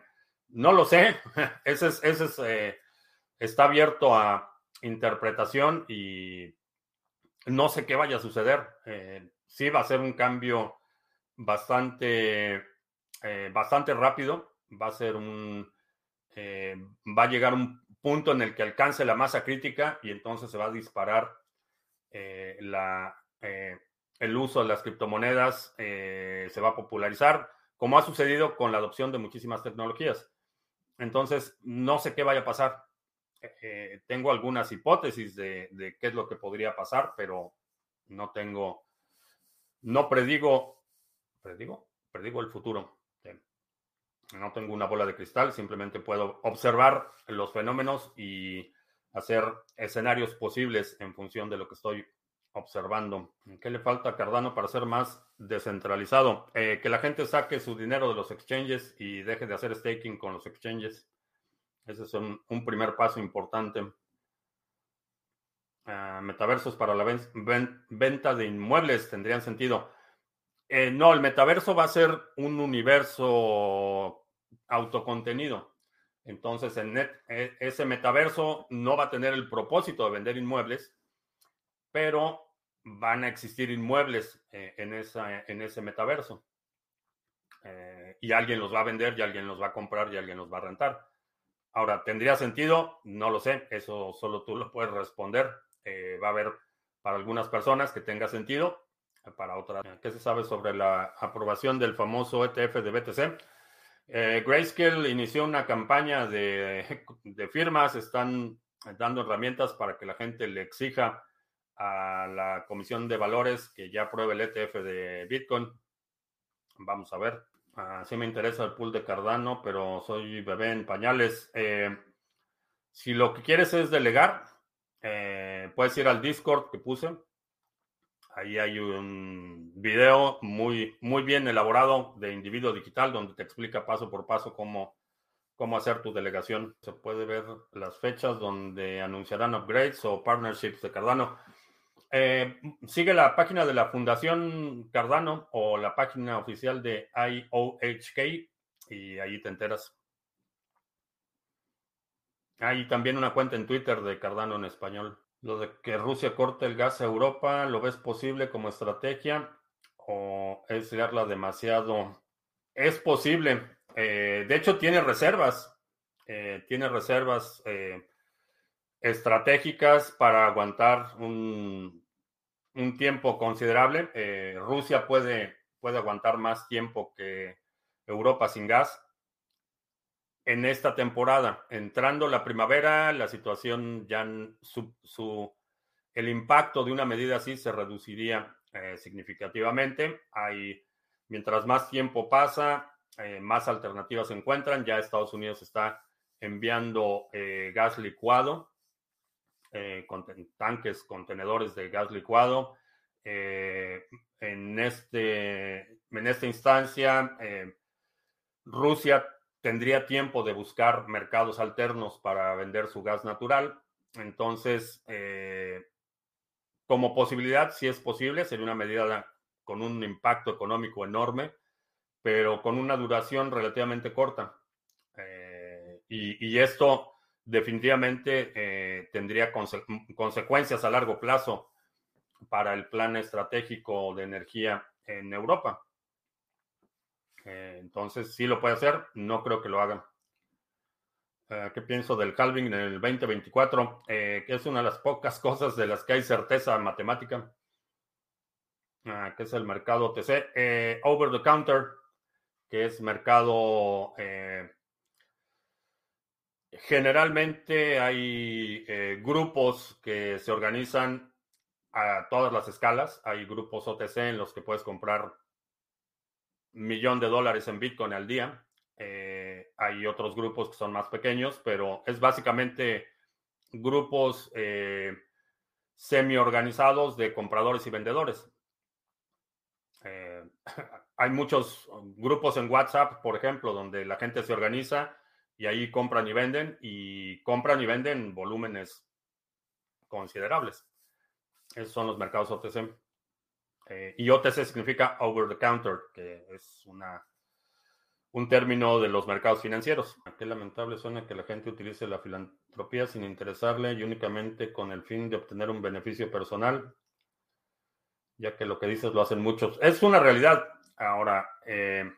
no lo sé. ese es, ese eh, está abierto a interpretación y no sé qué vaya a suceder. Eh, sí va a ser un cambio bastante, bastante rápido. Va a ser un, va a llegar un punto en el que alcance la masa crítica y entonces se va a disparar eh, la, eh, el uso de las criptomonedas, eh, se va a popularizar, como ha sucedido con la adopción de muchísimas tecnologías. Entonces, no sé qué vaya a pasar. Eh, tengo algunas hipótesis de, qué es lo que podría pasar, pero no tengo, no predigo, predigo, predigo el futuro. No tengo una bola de cristal, simplemente puedo observar los fenómenos y hacer escenarios posibles en función de lo que estoy observando. ¿Qué le falta a Cardano para ser más descentralizado? Eh, que la gente saque su dinero de los exchanges y deje de hacer staking con los exchanges. Ese es un, primer paso importante. Ah, metaversos para la venta de inmuebles tendrían sentido. Eh, no, el metaverso va a ser un universo autocontenido. Entonces, en e, ese metaverso no va a tener el propósito de vender inmuebles, pero van a existir inmuebles eh, en ese metaverso. Eh, y alguien los va a vender, y alguien los va a comprar, y alguien los va a rentar. Ahora, ¿tendría sentido? No lo sé, eso solo tú lo puedes responder. Eh, va a haber para algunas personas que tenga sentido, para otras. ¿Qué se sabe sobre la aprobación del famoso ETF de BTC? Grayscale inició una campaña de, de firmas, están dando herramientas para que la gente le exija a la Comisión de Valores que ya apruebe el ETF de Bitcoin. Vamos a ver. Uh, sí me interesa el pool de Cardano, pero soy bebé en pañales. Eh, si lo que quieres es delegar, eh, puedes ir al Discord que puse. Ahí hay un video muy, muy bien elaborado de individuo digital donde te explica paso por paso cómo, cómo hacer tu delegación. Se puede ver las fechas donde anunciarán upgrades o partnerships de Cardano. Eh, sigue la página de la Fundación Cardano o la página oficial de IOHK y ahí te enteras. Hay también una cuenta en Twitter de Cardano en español. Lo de que Rusia corte el gas a Europa, ¿lo ves posible como estrategia o es darla demasiado? Es posible. Eh, de hecho, tiene reservas. Eh, tiene reservas estratégicas para aguantar un, un tiempo considerable. Eh, Rusia puede, puede aguantar más tiempo que Europa sin gas. En esta temporada, entrando la primavera, la situación ya su, el impacto de una medida así se reduciría eh, significativamente. Hay, mientras más tiempo pasa, eh, más alternativas se encuentran. Ya Estados Unidos está enviando gas licuado eh, tanques, contenedores de gas licuado. Eh, en, este, en esta instancia, eh, Rusia tendría tiempo de buscar mercados alternos para vender su gas natural. Entonces, como posibilidad, si es posible, sería una medida con un impacto económico enorme, pero con una duración relativamente corta. y, esto definitivamente eh, tendría consecuencias a largo plazo para el plan estratégico de energía en Europa. Eh, entonces, sí lo puede hacer, no creo que lo haga. Eh, ¿Qué pienso del halving en el 2024? que es una de las pocas cosas de las que hay certeza matemática. Ah, que es el mercado OTC. over the counter, que es mercado Generalmente hay eh, grupos que se organizan a todas las escalas. Hay grupos OTC en los que puedes comprar un millón de dólares en Bitcoin al día. Eh, hay otros grupos que son más pequeños, pero es básicamente grupos eh, semi-organizados de compradores y vendedores. hay muchos grupos en WhatsApp, por ejemplo, donde la gente se organiza y ahí compran y venden y compran y venden volúmenes considerables. Esos son los mercados OTC. Eh, y OTC significa over the counter, que es una, un término de los mercados financieros. Qué lamentable suena que la gente utilice la filantropía sin interesarle y únicamente con el fin de obtener un beneficio personal, ya que lo que dices lo hacen muchos. Es una realidad. Ahora, eh,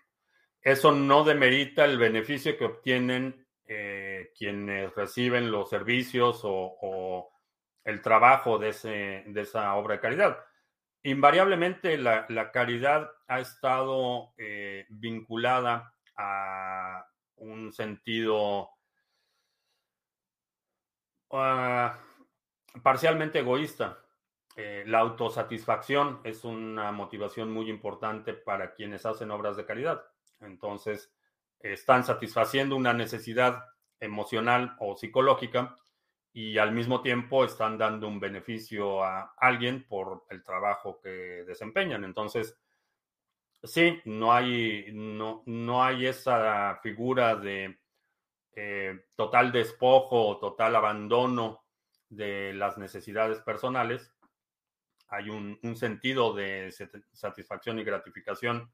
eso no demerita el beneficio que obtienen eh, quienes reciben los servicios o, el trabajo de, esa obra de caridad. Invariablemente la, caridad ha estado eh, vinculada a un sentido ah, parcialmente egoísta. Eh, la autosatisfacción es una motivación muy importante para quienes hacen obras de caridad. Entonces, están satisfaciendo una necesidad emocional o psicológica y al mismo tiempo están dando un beneficio a alguien por el trabajo que desempeñan. Entonces, sí, no hay, no, no hay esa figura de eh, total despojo o total abandono de las necesidades personales. Hay un, sentido de satisfacción y gratificación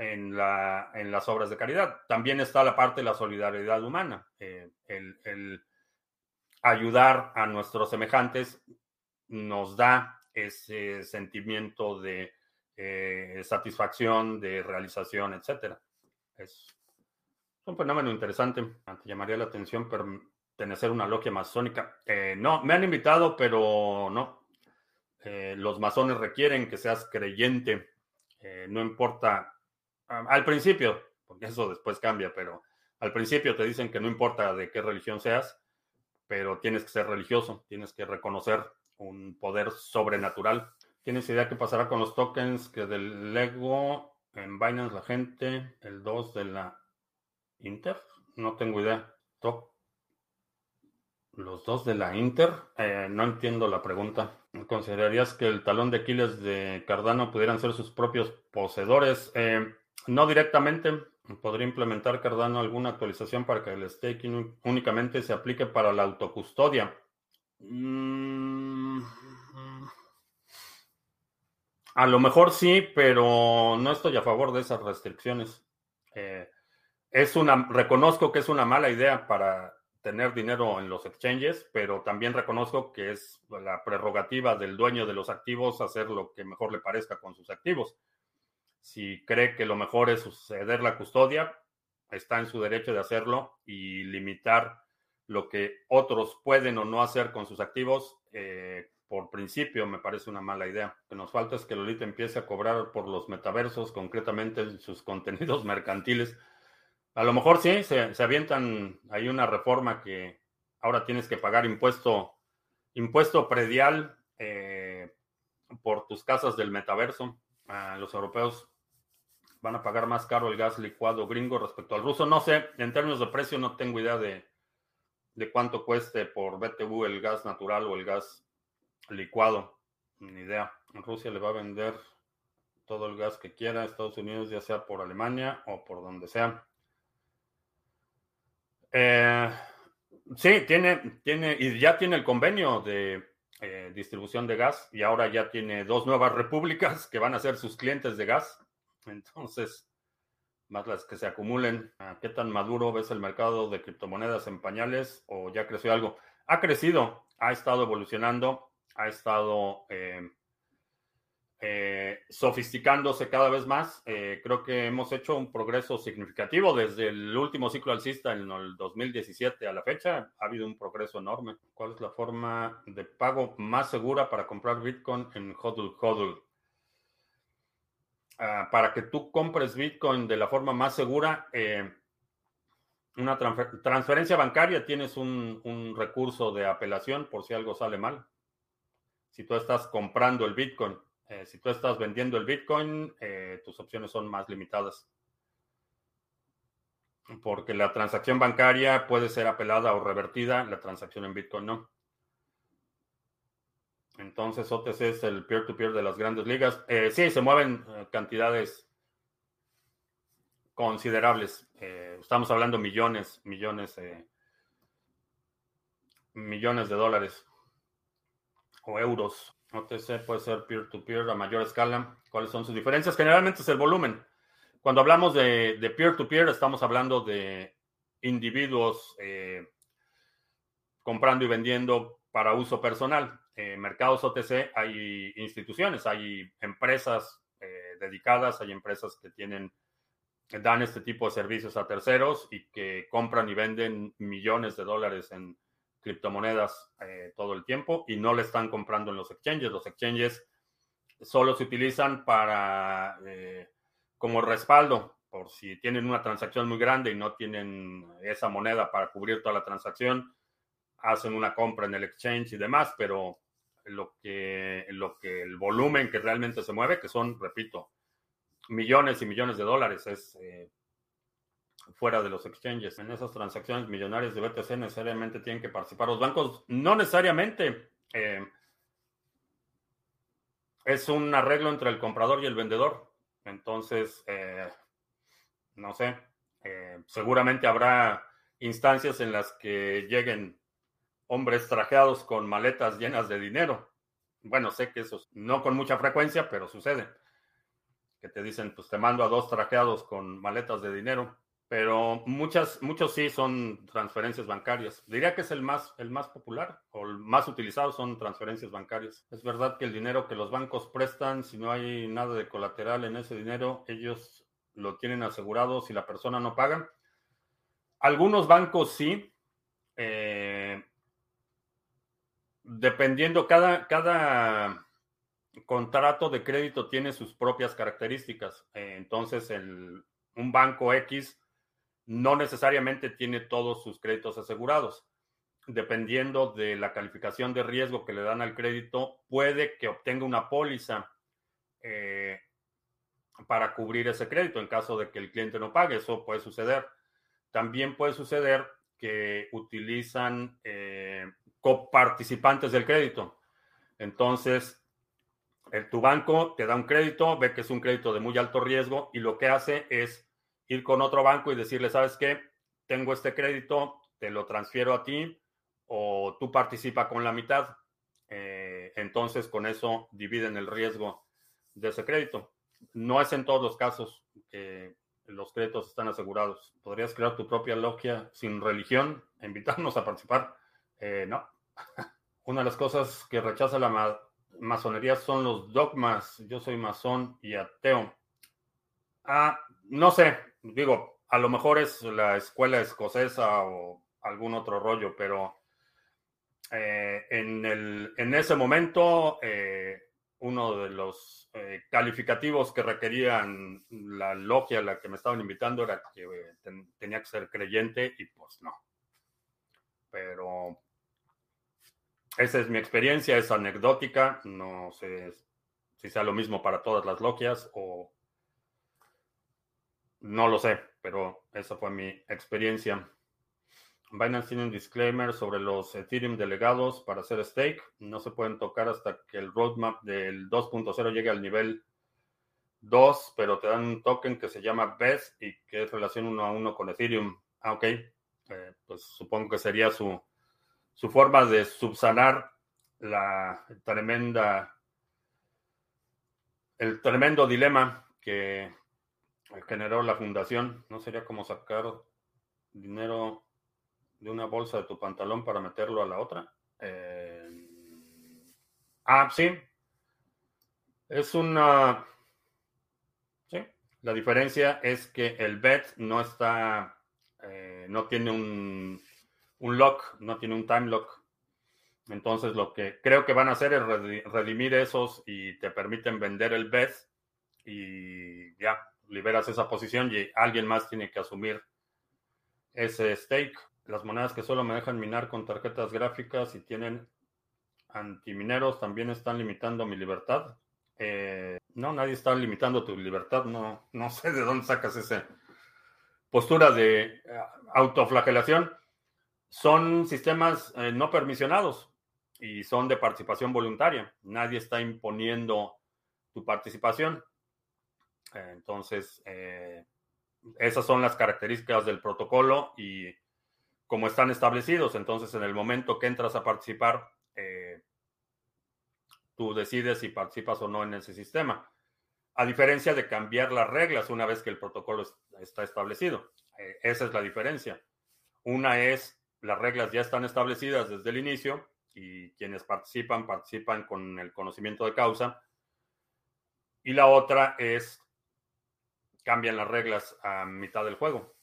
en, la, en, las obras de caridad. También está la parte de la solidaridad humana, eh, el ayudar a nuestros semejantes nos da ese sentimiento de eh, satisfacción, de realización, etc. Es un fenómeno interesante. Te llamaría la atención pertenecer a una logia masónica. Eh, no, me han invitado, pero no. Los masones requieren que seas creyente. no importa. Al principio, porque eso después cambia, pero al principio te dicen que no importa de qué religión seas, pero tienes que ser religioso, tienes que reconocer un poder sobrenatural. ¿Tienes idea qué pasará con los tokens que del Lego en Binance la gente, el 2 de la Inter? No tengo idea. los dos de la Inter, eh, no entiendo la pregunta. ¿Considerarías que el talón de Aquiles de Cardano pudieran ser sus propios poseedores? Eh, no directamente, ¿Podría implementar Cardano alguna actualización para que el staking únicamente se aplique para la autocustodia? Mm, a lo mejor sí, pero no estoy a favor de esas restricciones. Eh, es una, reconozco que es una mala idea para tener dinero en los exchanges, pero también reconozco que es la prerrogativa del dueño de los activos hacer lo que mejor le parezca con sus activos. Si cree que lo mejor es suceder la custodia, está en su derecho de hacerlo y limitar lo que otros pueden o no hacer con sus activos, eh, por principio me parece una mala idea. Lo que nos falta es que Lolita empiece a cobrar por los metaversos, concretamente en sus contenidos mercantiles. A lo mejor sí, se, avientan, hay una reforma que ahora tienes que pagar impuesto, impuesto predial eh, por tus casas del metaverso. Los europeos van a pagar más caro el gas licuado gringo respecto al ruso. No sé, en términos de precio no tengo idea de, cuánto cueste por BTU el gas natural o el gas licuado. Ni idea. Rusia le va a vender todo el gas que quiera a Estados Unidos, ya sea por Alemania o por donde sea. Eh, sí, tiene, tiene, y ya tiene el convenio de eh, distribución de gas y ahora ya tiene dos nuevas repúblicas que van a ser sus clientes de gas. Entonces, más las que se acumulen. Ah, ¿Qué tan maduro ves el mercado de criptomonedas en pañales o ya creció algo? Ha crecido, ha estado evolucionando, ha estado eh, eh, sofisticándose cada vez más. Eh, creo que hemos hecho un progreso significativo desde el último ciclo alcista en el 2017 a la fecha. Ha habido un progreso enorme. ¿Cuál es la forma de pago más segura para comprar Bitcoin en HODL HODL? Ah, para que tú compres Bitcoin de la forma más segura, eh, una transferencia bancaria tienes un, recurso de apelación por si algo sale mal. Si tú estás comprando el Bitcoin, eh, si tú estás vendiendo el Bitcoin, eh, tus opciones son más limitadas. Porque la transacción bancaria puede ser apelada o revertida, la transacción en Bitcoin no. Entonces OTC es el peer-to-peer de las grandes ligas. Eh, sí, se mueven cantidades considerables. Estamos hablando millones, millones, millones de dólares o euros. OTC puede ser peer-to-peer a mayor escala. ¿Cuáles son sus diferencias? Generalmente es el volumen. Cuando hablamos de peer-to-peer, estamos hablando de individuos comprando y vendiendo para uso personal. Eh, mercados OTC hay instituciones, hay empresas eh, dedicadas, hay empresas que tienen, dan este tipo de servicios a terceros y que compran y venden millones de dólares en criptomonedas eh, todo el tiempo y no le están comprando en los exchanges. Los exchanges solo se utilizan para como respaldo por si tienen una transacción muy grande y no tienen esa moneda para cubrir toda la transacción hacen una compra en el exchange y demás, pero lo que, lo que el volumen que realmente se mueve, que son, repito, millones y millones de dólares, es eh, fuera de los exchanges. En esas transacciones millonarias de BTC necesariamente tienen que participar los bancos. No necesariamente. Eh, es un arreglo entre el comprador y el vendedor. Entonces, eh, no sé, seguramente habrá instancias en las que lleguen hombres trajeados con maletas llenas de dinero. Bueno, sé que eso no con mucha frecuencia, pero sucede. Que te dicen, pues te mando a dos trajeados con maletas de dinero. Pero muchas, muchos sí son transferencias bancarias. Diría que es el más, el más popular o el más utilizado son transferencias bancarias. Es verdad que el dinero que los bancos prestan, si no hay nada de colateral en ese dinero, ellos lo tienen asegurado si la persona no paga. Algunos bancos sí. Eh, dependiendo, cada, cada contrato de crédito tiene sus propias características. Eh, entonces, el, un banco X no necesariamente tiene todos sus créditos asegurados. Dependiendo de la calificación de riesgo que le dan al crédito, puede que obtenga una póliza eh, para cubrir ese crédito en caso de que el cliente no pague. Eso puede suceder. También puede suceder que utilizan eh, coparticipantes del crédito. Entonces, tu banco te da un crédito, ve que es un crédito de muy alto riesgo y lo que hace es ir con otro banco y decirle, ¿sabes qué? Tengo este crédito, te lo transfiero a ti o tú participa con la mitad. Eh, entonces, con eso dividen el riesgo de ese crédito. No es en todos los casos que los créditos están asegurados. Podrías crear tu propia logia sin religión e invitarnos a participar. Eh, no. Una de las cosas que rechaza la masonería son los dogmas. Yo soy masón y ateo. Ah, no sé, digo, a lo mejor es la escuela escocesa o algún otro rollo, pero eh, en, el, en ese momento eh, uno de los calificativos que requerían la logia a la que me estaban invitando era que tenía que ser creyente y pues no. Pero esa es mi experiencia, es anecdótica, no sé si sea lo mismo para todas las logias o no lo sé, pero esa fue mi experiencia. Binance tiene un disclaimer sobre los Ethereum delegados para hacer stake. No se pueden tocar hasta que el roadmap del 2.0 llegue al nivel 2, pero te dan un token que se llama BES y que es relación uno a uno con Ethereum. Ah, ok. Eh, pues supongo que sería su su forma de subsanar la tremenda, el tremendo dilema que generó la fundación. ¿No sería como sacar dinero de una bolsa de tu pantalón para meterlo a la otra? Eh, ah, sí. Es una... Sí. La diferencia es que el BET no está... Eh, no tiene un un lock, no tiene un time lock. Entonces lo que creo que van a hacer es redimir esos y te permiten vender el BES y ya liberas esa posición y alguien más tiene que asumir ese stake. Las monedas que solo me dejan minar con tarjetas gráficas y tienen antimineros también están limitando mi libertad. Eh, no, nadie está limitando tu libertad. No, no sé de dónde sacas esa postura de eh, autoflagelación son sistemas eh, no permisionados y son de participación voluntaria. Nadie está imponiendo tu participación. Entonces, eh, esas son las características del protocolo y como están establecidos. Entonces, en el momento que entras a participar, eh, tú decides si participas o no en ese sistema. A diferencia de cambiar las reglas una vez que el protocolo está establecido. esa es la diferencia. Una es las reglas ya están establecidas desde el inicio y quienes participan participan con el conocimiento de causa. Y la otra es cambian las reglas a mitad del juego.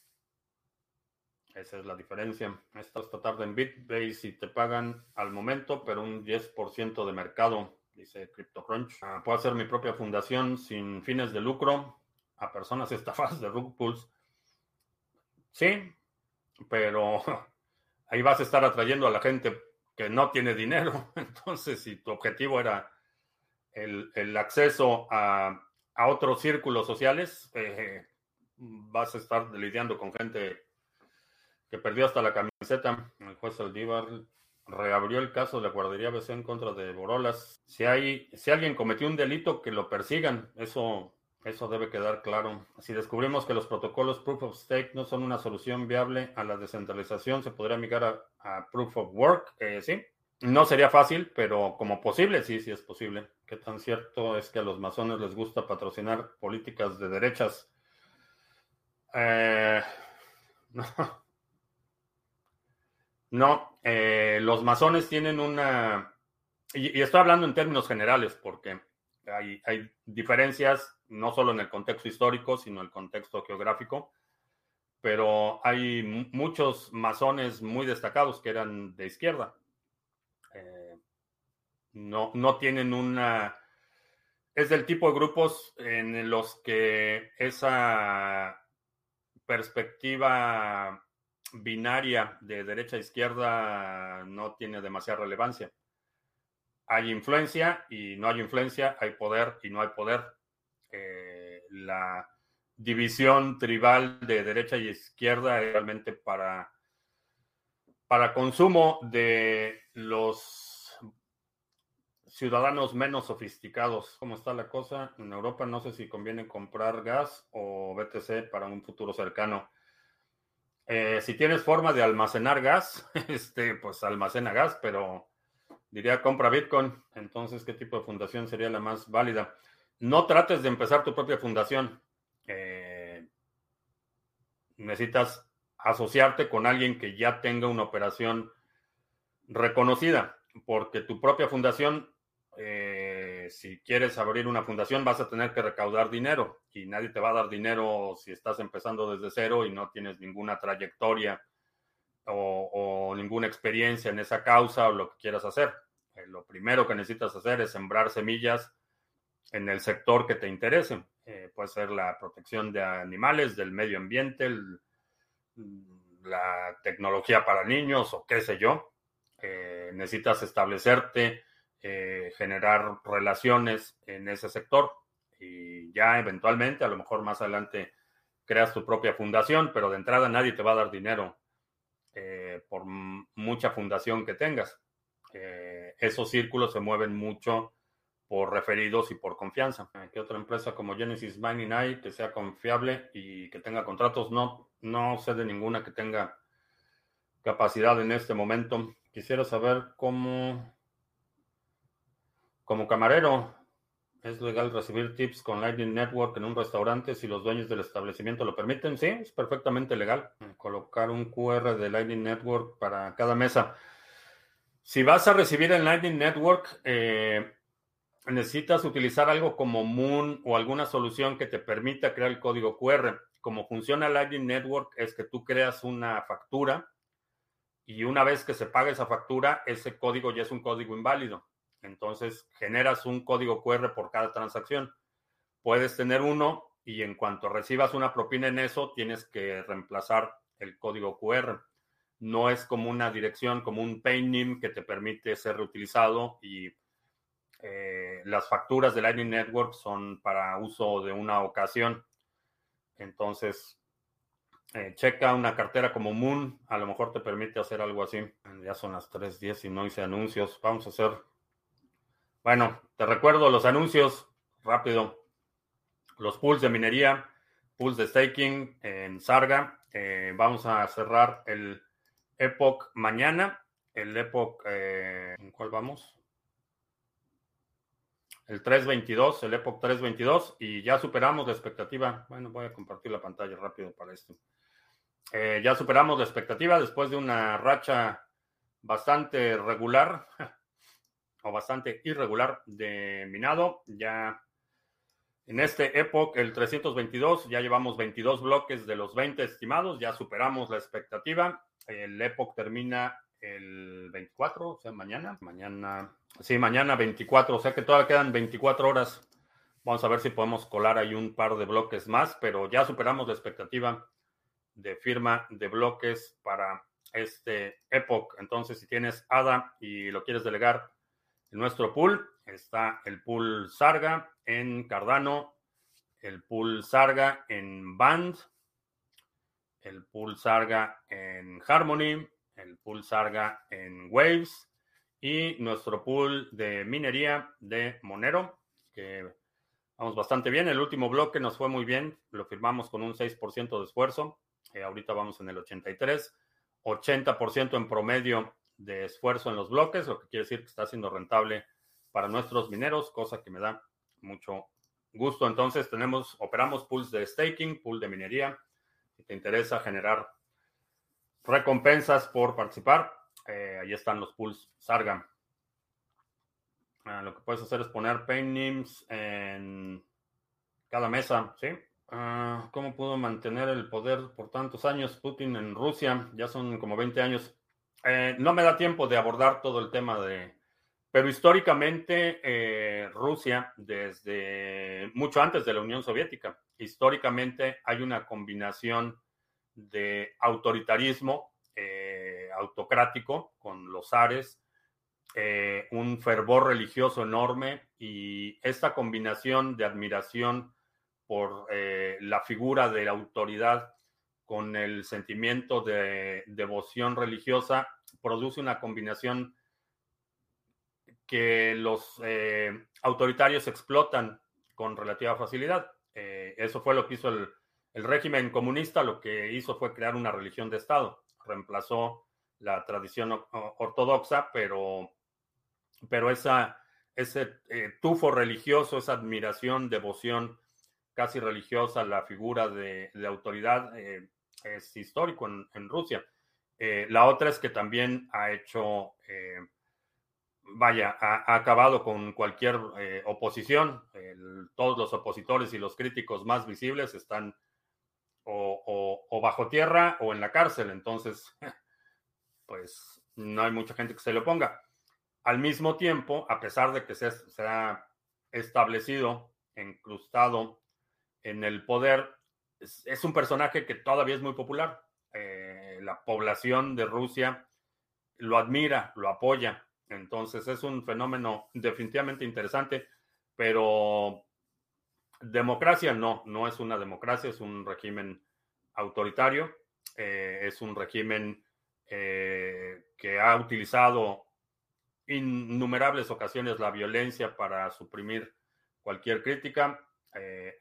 Esa es la diferencia. Esta, esta tarde en Bitbase y te pagan al momento, pero un 10% de mercado, dice CryptoCrunch. Ah, puedo hacer mi propia fundación sin fines de lucro a personas estafadas de rug pools. Sí, pero ahí vas a estar atrayendo a la gente que no tiene dinero. Entonces, si tu objetivo era el, acceso a, otros círculos sociales, eh, vas a estar lidiando con gente que perdió hasta la camiseta. El juez Aldívar reabrió el caso de la guardería BC en contra de Borolas. Si hay, si alguien cometió un delito, que lo persigan. Eso, eso debe quedar claro. Si descubrimos que los protocolos Proof of Stake no son una solución viable a la descentralización, se podría migrar a, Proof of Work. Eh, sí. No sería fácil, pero como posible, sí, sí es posible. ¿Qué tan cierto es que a los masones les gusta patrocinar políticas de derechas? Eh, no. Eh, los masones tienen una, y, estoy hablando en términos generales porque hay, diferencias no solo en el contexto histórico, sino en el contexto geográfico, pero hay muchos masones muy destacados que eran de izquierda. No, no tienen una... Es del tipo de grupos en los que esa perspectiva binaria de derecha a izquierda no tiene demasiada relevancia. Hay influencia y no hay influencia, hay poder y no hay poder. Eh, la división tribal de derecha y izquierda realmente para, para consumo de los ciudadanos menos sofisticados. ¿Cómo está la cosa? En Europa no sé si conviene comprar gas o BTC para un futuro cercano. Eh, si tienes forma de almacenar gas, este, pues almacena gas, pero diría compra Bitcoin. Entonces, ¿qué tipo de fundación sería la más válida? No trates de empezar tu propia fundación. Eh, necesitas asociarte con alguien que ya tenga una operación reconocida, porque tu propia fundación eh, si quieres abrir una fundación vas a tener que recaudar dinero y nadie te va a dar dinero si estás empezando desde cero y no tienes ninguna trayectoria o, ninguna experiencia en esa causa o lo que quieras hacer. Eh, lo primero que necesitas hacer es sembrar semillas en el sector que te interese. Eh, puede ser la protección de animales, del medio ambiente, la tecnología para niños o qué sé yo. Eh, necesitas establecerte eh, generar relaciones en ese sector y ya eventualmente, a lo mejor más adelante, creas tu propia fundación, pero de entrada nadie te va a dar dinero eh, por mucha fundación que tengas. Eh, esos círculos se mueven mucho por referidos y por confianza. ¿Qué otra empresa como Genesis Mining hay que sea confiable y que tenga contratos? No, no sé de ninguna que tenga capacidad en este momento. Quisiera saber cómo como camarero, ¿es legal recibir tips con Lightning Network en un restaurante si los dueños del establecimiento lo permiten? Sí, es perfectamente legal. Colocar un QR de Lightning Network para cada mesa. Si vas a recibir el Lightning Network, eh, necesitas utilizar algo como Moon o alguna solución que te permita crear el código QR. Como funciona Lightning Network es que tú creas una factura y una vez que se paga esa factura, ese código ya es un código inválido. Entonces, generas un código QR por cada transacción. Puedes tener uno y en cuanto recibas una propina en eso, tienes que reemplazar el código QR. No es como una dirección, como un paynim que te permite ser reutilizado y eh, las facturas de Lightning Network son para uso de una ocasión. Entonces, eh, checa una cartera como Moon, a lo mejor te permite hacer algo así. Ya son las 3.10 y no hice anuncios. Vamos a hacer bueno, te recuerdo los anuncios rápido. Los pools de minería, pools de staking en Sarga. Eh, vamos a cerrar el Epoch mañana. El Epoch, eh, ¿en cuál vamos? El 322, el Epoch 322. Y ya superamos la expectativa. Bueno, voy a compartir la pantalla rápido para esto. Eh, ya superamos la expectativa después de una racha bastante regular. Bastante irregular de minado. Ya en este Epoch, el 322, ya llevamos 22 bloques de los 20 estimados, ya superamos la expectativa. El Epoch termina el 24, o sea, mañana. Mañana, sí, mañana 24, o sea que todavía quedan 24 horas. Vamos a ver si podemos colar ahí un par de bloques más, pero ya superamos la expectativa de firma de bloques para este Epoch. Entonces, si tienes ADA y lo quieres delegar nuestro pool, está el pool Sarga en Cardano, el pool Sarga en Band, el pool Sarga en Harmony, el pool Sarga en Waves y nuestro pool de minería de Monero, que vamos bastante bien. El último bloque nos fue muy bien, lo firmamos con un 6% de esfuerzo, eh, ahorita vamos en el 83, 80% en promedio de esfuerzo en los bloques, lo que quiere decir que está siendo rentable para nuestros mineros, cosa que me da mucho gusto. Entonces tenemos, operamos pools de staking, pool de minería. Si te interesa generar recompensas por participar, eh, ahí están los pools Sarga. Ah, lo que puedes hacer es poner paint names en cada mesa, ¿sí? Ah, ¿Cómo pudo mantener el poder por tantos años Putin en Rusia? Ya son como 20 años. Eh, no me da tiempo de abordar todo el tema de... Pero históricamente eh, Rusia, desde mucho antes de la Unión Soviética, históricamente hay una combinación de autoritarismo eh, autocrático con los zares, un fervor religioso enorme y esta combinación de admiración por la figura de la autoridad con el sentimiento de devoción religiosa produce una combinación que los eh, autoritarios explotan con relativa facilidad. Eh, eso fue lo que hizo el, régimen comunista, lo que hizo fue crear una religión de Estado. Reemplazó la tradición ortodoxa, pero, pero esa, ese eh, tufo religioso, esa admiración, devoción casi religiosa la figura de, autoridad es histórico en Rusia. Eh, la otra es que también ha hecho, eh, vaya, ha, acabado con cualquier eh, oposición. todos los opositores y los críticos más visibles están o, bajo tierra o en la cárcel. Entonces, pues no hay mucha gente que se le oponga. Al mismo tiempo, a pesar de que se, se ha establecido, incrustado en el poder, es un personaje que todavía es muy popular eh, la población de Rusia lo admira, lo apoya. Entonces es un fenómeno definitivamente interesante, pero democracia no, no es una democracia, es un régimen autoritario, eh, es un régimen eh, que ha utilizado innumerables ocasiones la violencia para suprimir cualquier crítica,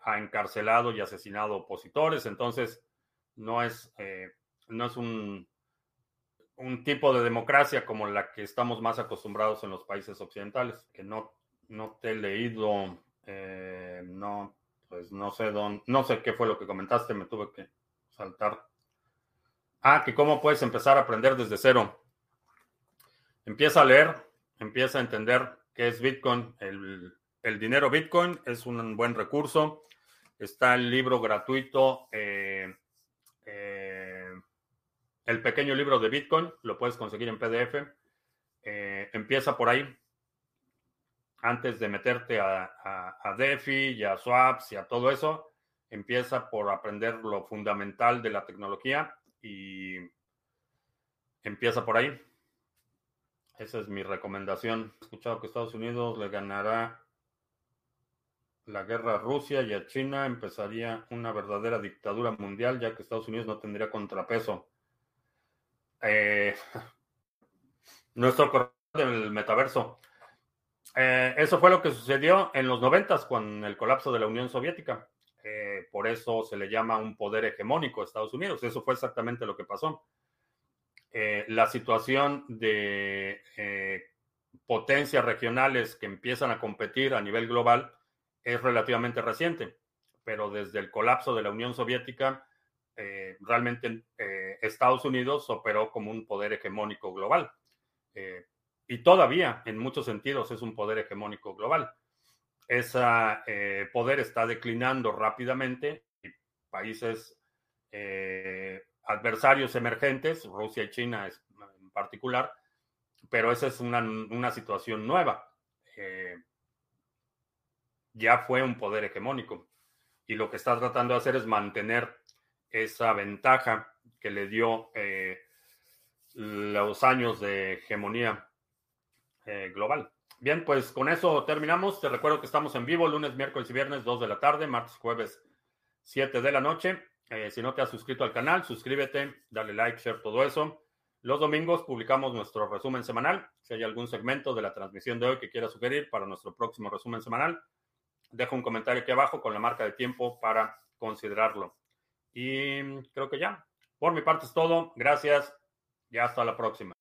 ha encarcelado y asesinado opositores, entonces no es no es un, un tipo de democracia como la que estamos más acostumbrados en los países occidentales, que no, no te he leído, eh, no, pues no sé dónde, no sé qué fue lo que comentaste, me tuve que saltar. Ah, que cómo puedes empezar a aprender desde cero. Empieza a leer, empieza a entender qué es Bitcoin. El, el dinero Bitcoin es un buen recurso. Está el libro gratuito. Eh, el pequeño libro de Bitcoin, lo puedes conseguir en PDF. Eh, empieza por ahí. Antes de meterte a, a, DeFi y a swaps y a todo eso, empieza por aprender lo fundamental de la tecnología y empieza por ahí. Esa es mi recomendación. He escuchado que Estados Unidos le ganará la guerra a Rusia y a China. Empezaría una verdadera dictadura mundial, ya que Estados Unidos no tendría contrapeso eh, nuestro correo del metaverso. Eh, eso fue lo que sucedió en los noventas con el colapso de la Unión Soviética. Eh, por eso se le llama un poder hegemónico a Estados Unidos. Eso fue exactamente lo que pasó. Eh, la situación de potencias regionales que empiezan a competir a nivel global es relativamente reciente, pero desde el colapso de la Unión Soviética eh, realmente eh, Estados Unidos operó como un poder hegemónico global. Eh, y todavía, en muchos sentidos, es un poder hegemónico global. Ese poder está declinando rápidamente y países adversarios emergentes, Rusia y China en particular, pero esa es una, una situación nueva. ya fue un poder hegemónico y lo que está tratando de hacer es mantener esa ventaja que le dio eh, los años de hegemonía eh, global. Bien, pues con eso terminamos. Te recuerdo que estamos en vivo lunes, miércoles y viernes, 2 de la tarde, martes, jueves, 7 de la noche. Eh, si no te has suscrito al canal, suscríbete, dale like, share, todo eso. Los domingos publicamos nuestro resumen semanal. Si hay algún segmento de la transmisión de hoy que quieras sugerir para nuestro próximo resumen semanal, deja un comentario aquí abajo con la marca de tiempo para considerarlo. Y creo que ya. Por mi parte es todo. Gracias y hasta la próxima.